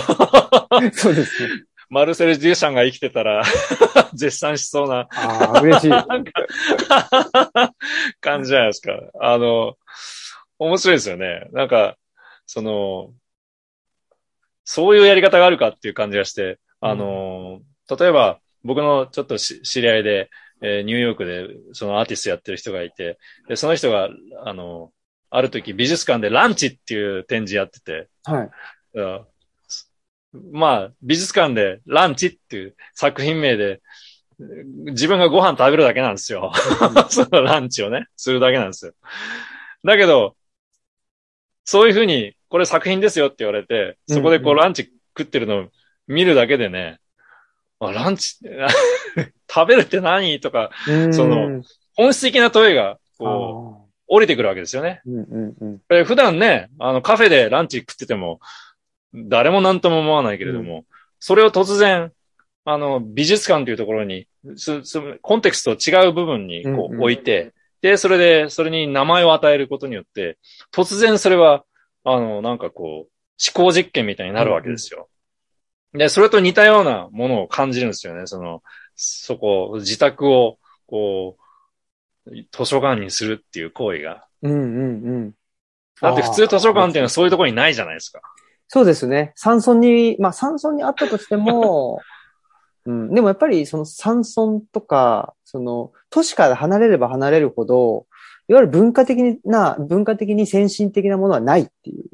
い。そうですね。マルセル・デュシャンが生きてたら、絶賛しそうなああ、嬉しい。なんか感じじゃないですか。あの、面白いですよね。なんか、その、そういうやり方があるかっていう感じがして、あの、例えば、僕のちょっとし知り合いで、えーニューヨークでそのアーティストやってる人がいて、で、その人が、あの、ある時美術館でランチっていう展示やってて、はい。うん。まあ、美術館でランチっていう作品名で、自分がご飯食べるだけなんですよ。そのランチをね、するだけなんですよ。だけど、そういうふうに、これ作品ですよって言われて、そこでこううんランチ食ってるのを見るだけでね、あランチ 食べるって何？とか、その本質的な問いが、こう、降りてくるわけですよね。うんうんうん。え普段ね、あの、カフェでランチ食ってても、誰も何とも思わないけれども、それを突然、あの、美術館というところに、すすコンテクスト違う部分にこうんうんう置いて、で、それで、それに名前を与えることによって、突然それは、あの、なんかこう、思考実験みたいになるわけですよ。で、それと似たようなものを感じるんですよね。その、そこ、自宅を、こう、図書館にするっていう行為が。うんうんうん。だって普通図書館っていうのはそういうところにないじゃないですか。そうですね。山村に、まあ山村にあったとしても、うん、でもやっぱりその山村とか、その都市から離れれば離れるほど、いわゆる文化的な、文化的に先進的なものはないっていう、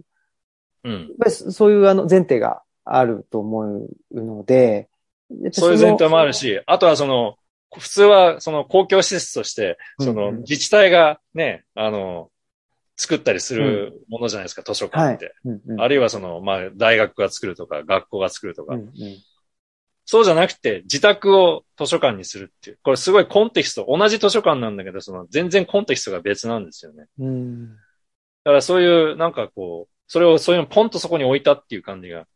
うん。やっぱりそういうあの前提があると思うので、そういう前提もあるし、あとはその、普通はその公共施設として、その自治体がね、あの、作ったりするものじゃないですか、図書館って。あるいはその、まあ、大学が作るとか、学校が作るとか。そうじゃなくて、自宅を図書館にするっていう。これすごいコンテキスト、同じ図書館なんだけど、その全然コンテキストが別なんですよね。うんだからそういう、なんかこう、それをそういうのポンとそこに置いたっていう感じが、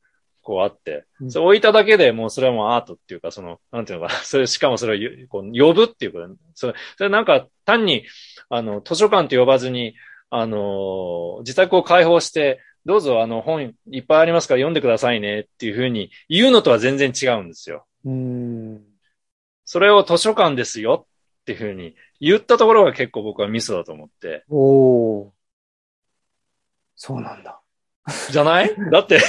こうあって、うんそれ置いただけでもうそれはもうアートっていうか、その、なんていうのかな、それ、しかもそれをゆこう呼ぶっていうこと、それ、それなんか単に、あの、図書館と呼ばずに、あのー自宅を開放して、どうぞあの本いっぱいありますから読んでくださいねっていうふうに言うのとは全然違うんですよ。うんそれを図書館ですよっていうふうに言ったところが結構僕はミスだと思って。おーそうなんだ。じゃない？だって、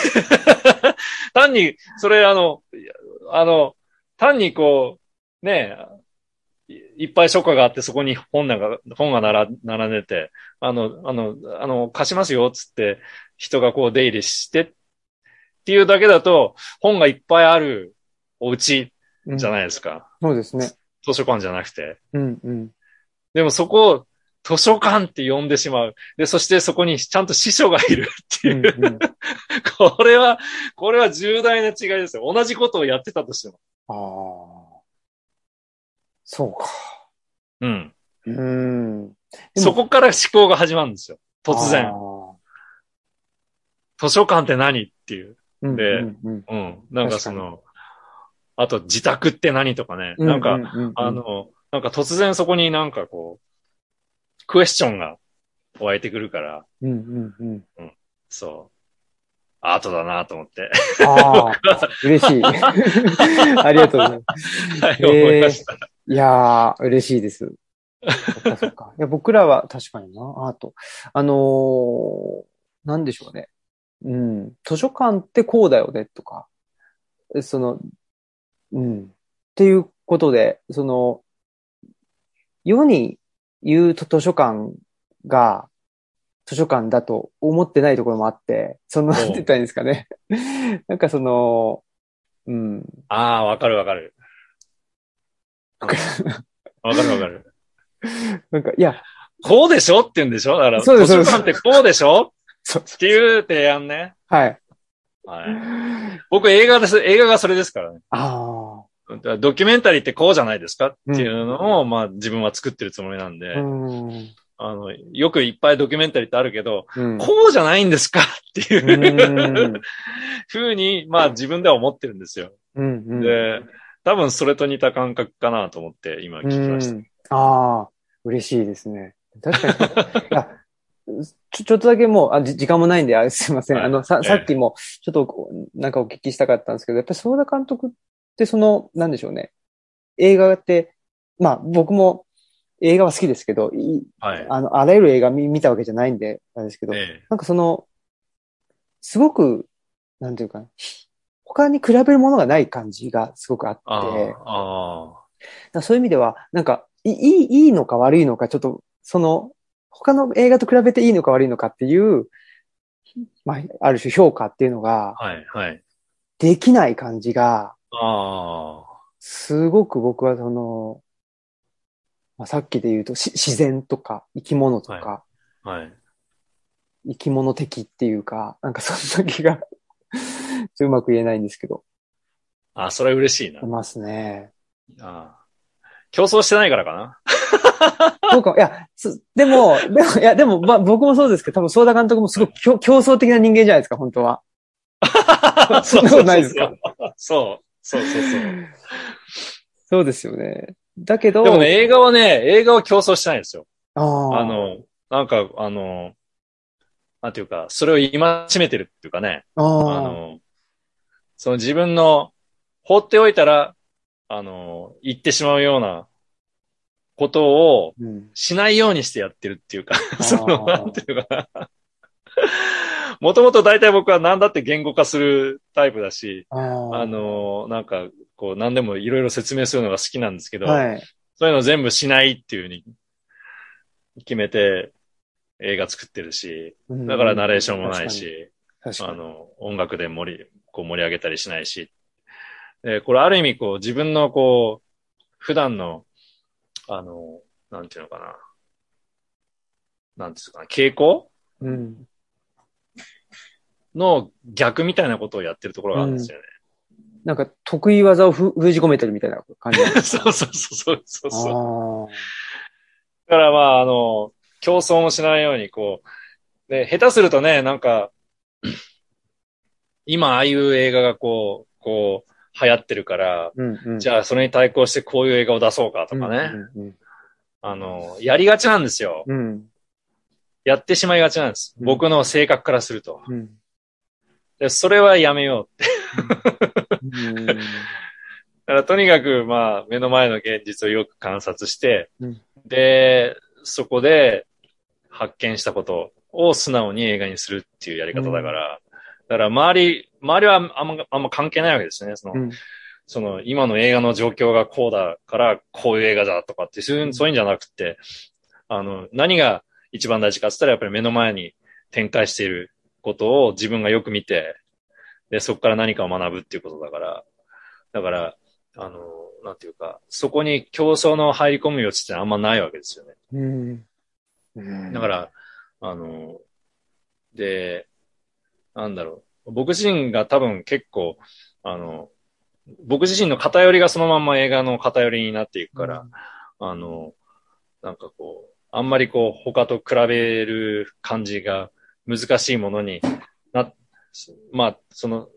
単に、それあの、あの、単にこう、ねえ、いいっぱい書家があってそこに本なんか、本が並並んでて、あの、あの、あの、貸しますよ、つって、人がこう出入りしてっていうだけだと、本がいっぱいあるお家じゃい。ないですか。そうですね。図書館じゃなくて。うんうん。でもそこを図書館って呼んでしまう。で、そしてそこにちゃんと司書がいるっていう。うんうん これは、これは重大な違いですよ。同じことをやってたとしても。ああ。そうか。うん。うん。そこから思考が始まるんですよ。突あ然。ー図書館って何っていう。うんでうんうんうん。なんかその、あと自宅って何とかね。うなんか、ううあ、の、なんか突然そこになんかこう、クエスチョンが湧いてくるから、うんうんうん。そう。アートだなと思って。ああ、嬉しい。ありがとうございます。はい、えー思いました。いやー、嬉しいです。そっかそっか。いや、僕らは確かにな、アート。あのー、なんでしょうね。うん。図書館ってこうだよね、とか。その、うん。っていうことで、その、世に言うと図書館が図書館だと思ってないところもあって、その、なんて言ったらいいんですかね。なんかその、うん。ああ、わかるわかる。わかるわかる。なんか、いや、こうでしょって言うんでしょ？だから、そうです図書館ってこうでしょ？っていう提案ね。はい。はい。僕映画です、映画がそれですからね。あだからドキュメンタリーってこうじゃないですか？っていうのを、まあ自分は作ってるつもりなんで、あ。うん。あの、よくいっぱいドキュメンタリーってあるけど、うん。こうじゃないんですか？っていううん ふうに、まあ自分では思ってるんですよ。うんうん。で、多分それと似た感覚かなと思って今聞きました。うんああ、嬉しいですね。確かに。ちょ、ちょっとだけもう、あじ時間もないんで、あすいません。はいあの、さ、ええさっきも、ちょっとなんかお聞きしたかったんですけど、やっぱり、ソーダ監督って、その、なんでしょうね。映画って、まあ、僕も映画は好きですけど、いはい。あの、あらゆる映画見見たわけじゃないんで、あれですけど、ええなんかその、すごく、なんていうかな、他に比べるものがない感じがすごくあって、ああ、そういう意味では、なんか、いいい、いいのか悪いのか、ちょっと、その、他の映画と比べていいのか悪いのかっていう、まあ、ある種評価っていうのがあ、はい、はい。できない感じが、あすごく僕はその、まあ、さっきで言うとし自然とか生き物とか、あ、はい。生き物的っていうか、なんかそんな気が、うまく言えないんですけど、あ、それは嬉しいな。いますね。ああ競争してないからかな。そうか、いや、すでも、でも、いや、でも、まあ、僕もそうですけど、多分、ソーダ監督もすごく競競争的な人間じゃないですか、本当は。そんなことないですか？そう。そうそうそう。そうですよね。だけど、でもね、映画はね、映画は競争してないんですよ。あああの、なんか、あの、なんていうか、それを今しめてるっていうかね、あの、その自分の放っておいたら、あの、言ってしまうようなことをうん。しないようにしてやってるっていうか、ー その、なんていうのかな。もともと大体僕は何だって言語化するタイプだし、あの、なんか、こう、何でもいろいろ説明するのが好きなんですけど、はい。そういうの全部しないっていうふうに決めて映画作ってるし、だからナレーションもない。し。あの、音楽で盛り、こう盛り上げたりしないし。で、これある意味こう自分のこう、普段の、あの、なんていうのかな。なんていうのかな、傾向うん。の逆みたいなことをやってるところがあるんですよね。なんか得意技をふ封じ込めてるみたいな感じ。そうそうそうそうそう。だからまあ、あの、競争もしないように、こう、で、下手するとね、なんか、今、ああいう映画がこう、こう、流行ってるから、うんうん。じゃあそれに対抗してこういう映画を出そうかとかね、うんあの、やりがちなんですよ。うんうん。やってしまいがちなんです。うん僕の性格からすると。うん。でそれはやめようって。うん。だからとにかく、まあ、目の前の現実をよく観察して、うんで、そこで発見したことを素直に映画にするっていうやり方だから、だから周り、周りはあんま、あんま関係ないわけですね。その、うんその、今の映画の状況がこうだから、こういう映画だとかって、そういうんそういうんじゃなくて、あの、何が一番大事かって言ったら、やっぱり目の前に展開していることを自分がよく見て、で、そこから何かを学ぶっていうことだから、だから、あの、なんていうか、そこに競争の入り込む余地ってあんまないわけですよね。うん。うんだから、あの、で、なんだろう。僕自身が多分結構、あの、僕自身の偏りがそのまんま映画の偏りになっていくから、あの、なんかこう、あんまりこう、他と比べる感じが難しいものにな、まあ、その、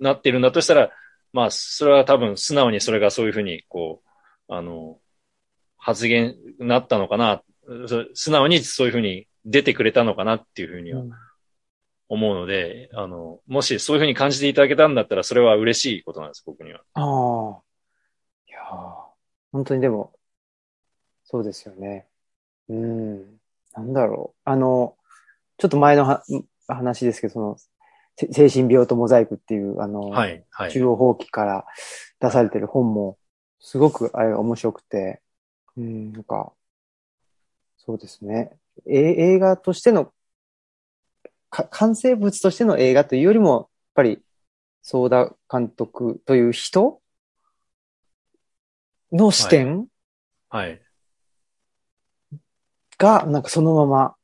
なっているんだとしたら、まあ、それは多分素直にそれがそういうふうに、こう、あの、発言なったのかな、そ素直にそういうふうに出てくれたのかなっていうふうにはうん思うので、あの、もしそういうふうに感じていただけたんだったら、それは嬉しいことなんです、僕には。ああ。いやー本当にでも、そうですよね。うん。なんだろう。あの、ちょっと前のは話ですけど、その、せ精神病とモザイクっていう、あの、はい、はい。中央放棄から出されてる本も、すごくあれが面白くて、うん、なんか、そうですね。え映画としての、か完成物としての映画というよりも、やっぱり、ソーダ監督という人の視点はい。が、なんかそのまま、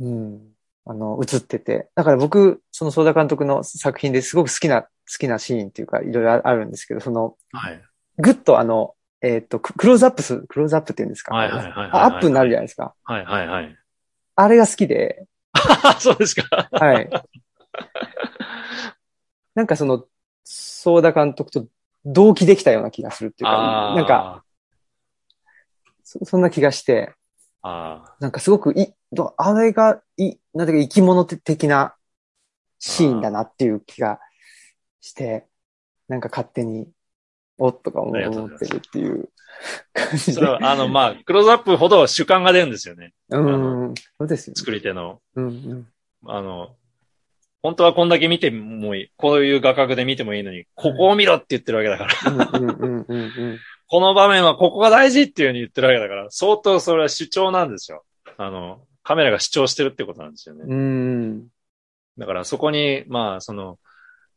うん、あの、映ってて。だから僕、そのソーダ監督の作品ですごく好きな、好きなシーンっていうか、いろいろあるんですけど、その、はい。ぐっとあの、えっ、と、ククローズアップす、クローズアップっていうんですか？はいはいはいはいアップになるじゃないですか。はい、はい、はい。あれが好きで、そうですか。はい。なんかその、ソーダ監督と同期できたような気がするっていうか、なんか、そ、そんな気がして、あなんかすごくい、どあれが、い、なんていうか生き物的なシーンだなっていう気がして、なんか勝手に、おっとか思ってるっていう感あ。じでそれ。は、あの、まあ、クローズアップほど主観が出るんですよね。うん、そうですよね。作り手の。うん、うん。あの、本当はこんだけ見てもいい。こういう画角で見てもいいのに、ここを見ろって言ってるわけだから。うん、うん、うん、うんうん。この場面はここが大事っていうふうに言ってるわけだから、相当それは主張なんですよ。あの、カメラが主張してるってことなんですよね。うん。だからそこに、まあ、その、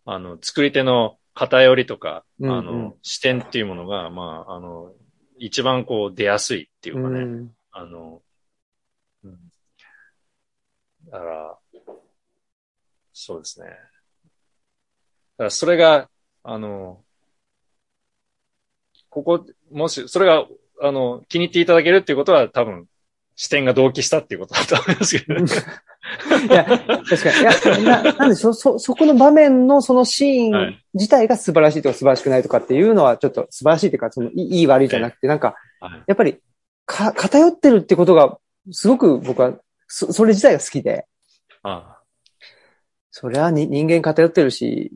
あの、作り手の偏りとか、うんうんあの、視点っていうものが、まあ、あの、一番こう出やすいっていうかね。うんあの、うん。だから、そうですね。だからそれが、あの、ここ、もし、それが、あの、気に入っていただけるっていうことは多分、視点が同期したっていうことだと思いますけどね。いや、確かに。いや、ななんで、そ、そ、そこの場面のそのシーンはい自体が素晴らしいとか素晴らしくないとかっていうのは、ちょっと素晴らしいというか、その、いい悪いじゃなくて、なんか、はい。やっぱり、か、偏ってるってことが、すごく僕は、そ、それ自体が好きで、あそれはに人間偏ってるし、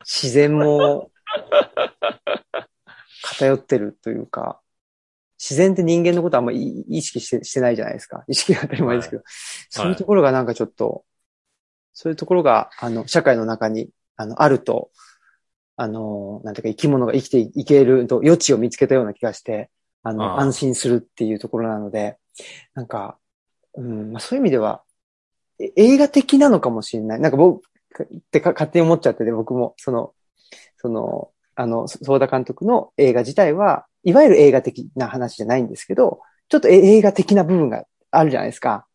自然も偏ってるというか、自然って人間のことあんまり意識してしてないじゃないですか。意識が当たり前ですけど。そういうところがなんかちょっと、そういうところが、あの、社会の中に、あの、あると、あの、なんていうか生き物が生きていけると余地を見つけたような気がして、あの、ああ安心するっていうところなので、なんか、うん、まあ、そういう意味では、え映画的なのかもしれない。なんか僕、ってか勝手に思っちゃってて、僕も、その、その、あの、そソーダ監督の映画自体は、いわゆる映画的な話じゃないんですけど、ちょっとえ映画的な部分があるじゃないですか。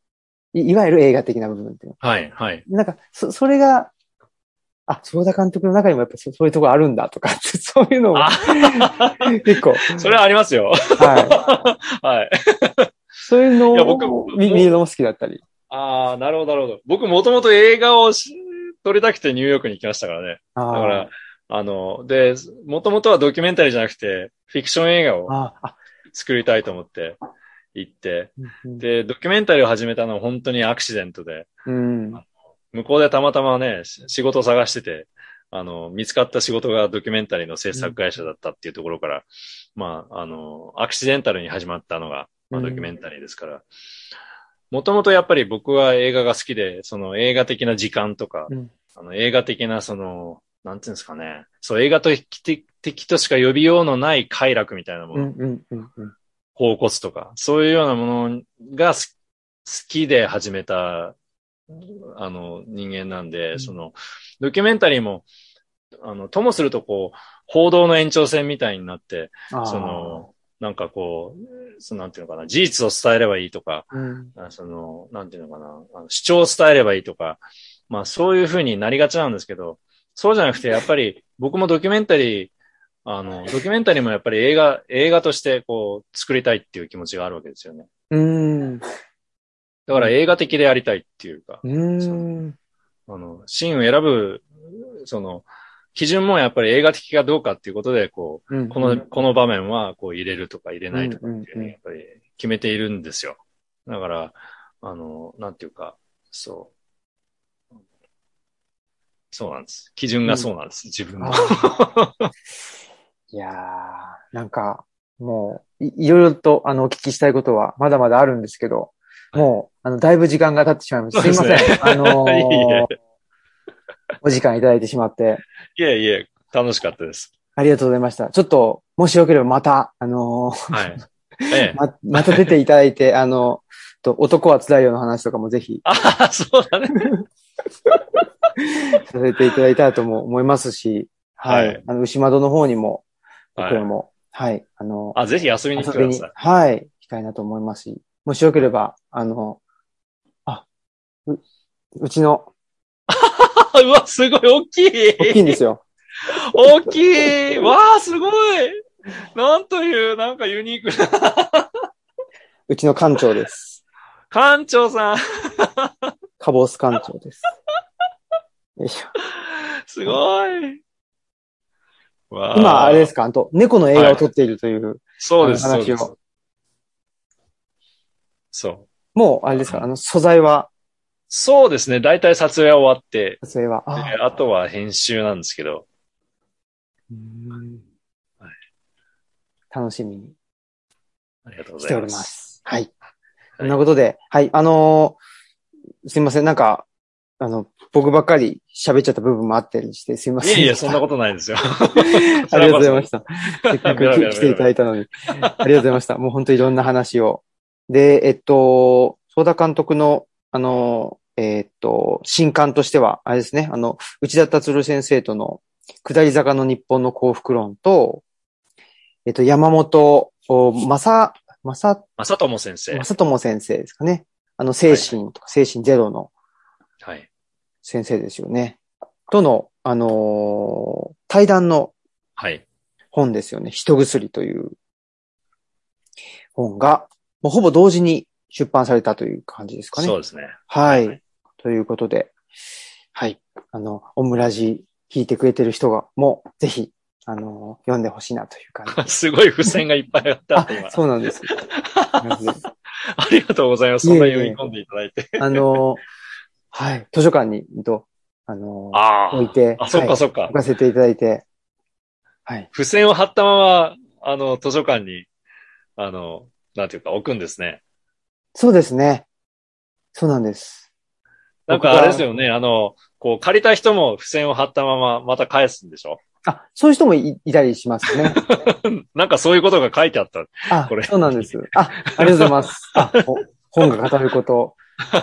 いいわゆる映画的な部分っていうのはい、はい。なんか、そ、それが、あ、ソーダ監督の中にもやっぱそそういうところあるんだとか そういうのをあ 結構、それはありますよ。はい。はい。そういうのいや僕を見見るのも好きだったり。ああ、なるほど、なるほど。僕もともと映画をし撮りたくてニューヨークに行きましたからね。だだから、あの、で、もともとはドキュメンタリーじゃなくて、フィクション映画を作りたいと思って行って、うんで、ドキュメンタリーを始めたのは本当にアクシデントで、うん。向こうでたまたまね、し仕事を探してて、あの、見つかった仕事がドキュメンタリーの制作会社だったっていうところから、まあ、あの、アクシデンタルに始まったのが、まあ、うん。ドキュメンタリーですから、もともとやっぱり僕は映画が好きで、その映画的な時間とか、うん。あの映画的なその、なんていうんですかね、そう映画と的的としか呼びようのない快楽みたいなもの、うん、うん、うん、うん。恍惚とか、そういうようなものがす好きで始めた、あの、人間なんで、うん。その、ドキュメンタリーも、あの、ともするとこう、報道の延長線みたいになって、その、なんかこう、そのなんていうのかな、事実を伝えればいいとか、うん、あその、なんていうのかな、あの主張を伝えればいいとか、まあそういうふうになりがちなんですけど、そうじゃなくて、やっぱり僕もドキュメンタリー、あの、ドキュメンタリーもやっぱり映画、映画としてこう、作りたいっていう気持ちがあるわけですよね。うん、だから映画的でやりたいっていうか、うん、あの、シーンを選ぶ、その、基準もやっぱり映画的かどうかっていうことで、こう、うん。この、この場面はこう入れるとか入れないとかっていううんうんうんね、やっぱり決めているんですよ。だから、あの、なんていうか、そう。そうなんです。基準がそうなんです、自分の。あ いやー、なんか、もう、いいろいろと、あの、お聞きしたいことは、まだまだあるんですけど、もう、あの、だいぶ時間が経ってしまいました。すいません。あのーいえいえお時間いただいてしまって、いえいえ、楽しかったです。ありがとうございました。ちょっと、もしよければまた、あのーはい。ええ。ま、また出ていただいて、あの、と男は辛いよの話とかもぜひああ、そうだね。させていただいたらとも思いますし、はい。はいあの、牛窓の方にも、はい僕らも、はい、あの、あ、ぜひ遊びに来てください。、はい、行きたいなと思いますし、もしよければ、あの、あ、う、うちの、あ うわ、すごい、大きい大きいんですよ。大きいわあ、すごいなんという、なんかユニークな。うちの館長です。館長さん、カボス館長です。よいしょすごい。わ今、あれですか、あと、猫の映画を撮っているという、そうです、そうです。そう。もう、あれですか、あの、素材は、そうですね。大体撮影は終わって、撮影は、あであとは編集なんですけど。うんはい楽しみにありがとうごしておりざいま。ますす。はい。そんなことで、はい、あのーすいません、なんか、あの、僕ばっかり喋っちゃった部分もあったりして、すいません。いえいえ、そんなことないですよ。ありがとうございました。せっかく来ていただいたのに。ありがとうございました。もう本当いろんな話を。で、えっと、ソーダ監督の、あの、えっと、新刊としては、あれですね、あの、内田達先生との下り坂の日本の幸福論と、えっと、山本、おまさ、まさ、正友先生ま。さとも先生ですかね。あの、精神とか、精神ゼロのはい。先生ですよね。との、あのー対談のはい。本ですよね。人薬という本が、もうほぼ同時に出版されたという感じですかね。そうですね。はい。ということで、はい。あの、オムラジ聞いてくれてる人が、もうぜひ、あの、読んでほしいなという感じです。すごい付箋がいっぱいあった。そうなんです。ありがとうございます。そんな読み込んでいただいて。あの、はい。図書館に、と、あの、あ置いて、あ。あ、そっはいかそっか置。かせていただいて、はい。付箋を貼ったまま、あの、図書館に、あの、なんていうか置くんですね。そうですね。そうなんです。なんかあれですよね、あの、こう、借りた人も付箋を貼ったまままた返すんでしょ？あ、そういう人もいいたりしますね。なんかそういうことが書いてあった。あこれ、そうなんです。あ、ありがとうございます。あ、ほ本が語ること、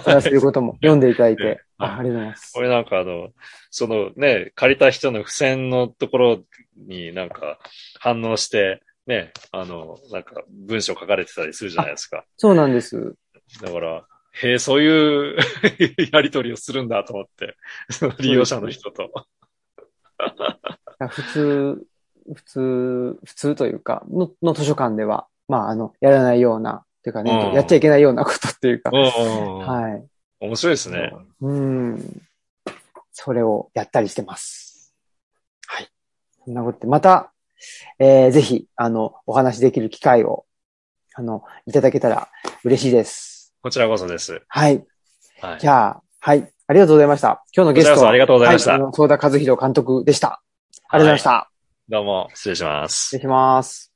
そういうことも 読んでいただいて、あありがとうございますこ。れなんかあの、そのね、借りた人の付箋のところになんか反応して、ね、あの、なんか文章書かれてたりするじゃないですか。そうなんです。だから、へえ、そういう やりとりをするんだと思って、その利用者の人と。普通、普通、普通というか、のの図書館では、まあ、あの、やらないような、というかね、うんやっちゃいけないようなことっていうか、うんはい。面白いですね。うん。それをやったりしてます。はい。そんなことで、また、えー、ぜひ、あの、お話しできる機会を、あの、いただけたら嬉しいです。こちらこそです。はい。はい。じゃあ、はい。ありがとうございました。今日のゲストは、ありがとうございましたはい、あの、相田和弘監督でした。ありがとうございました。どうも、失礼します失礼。します。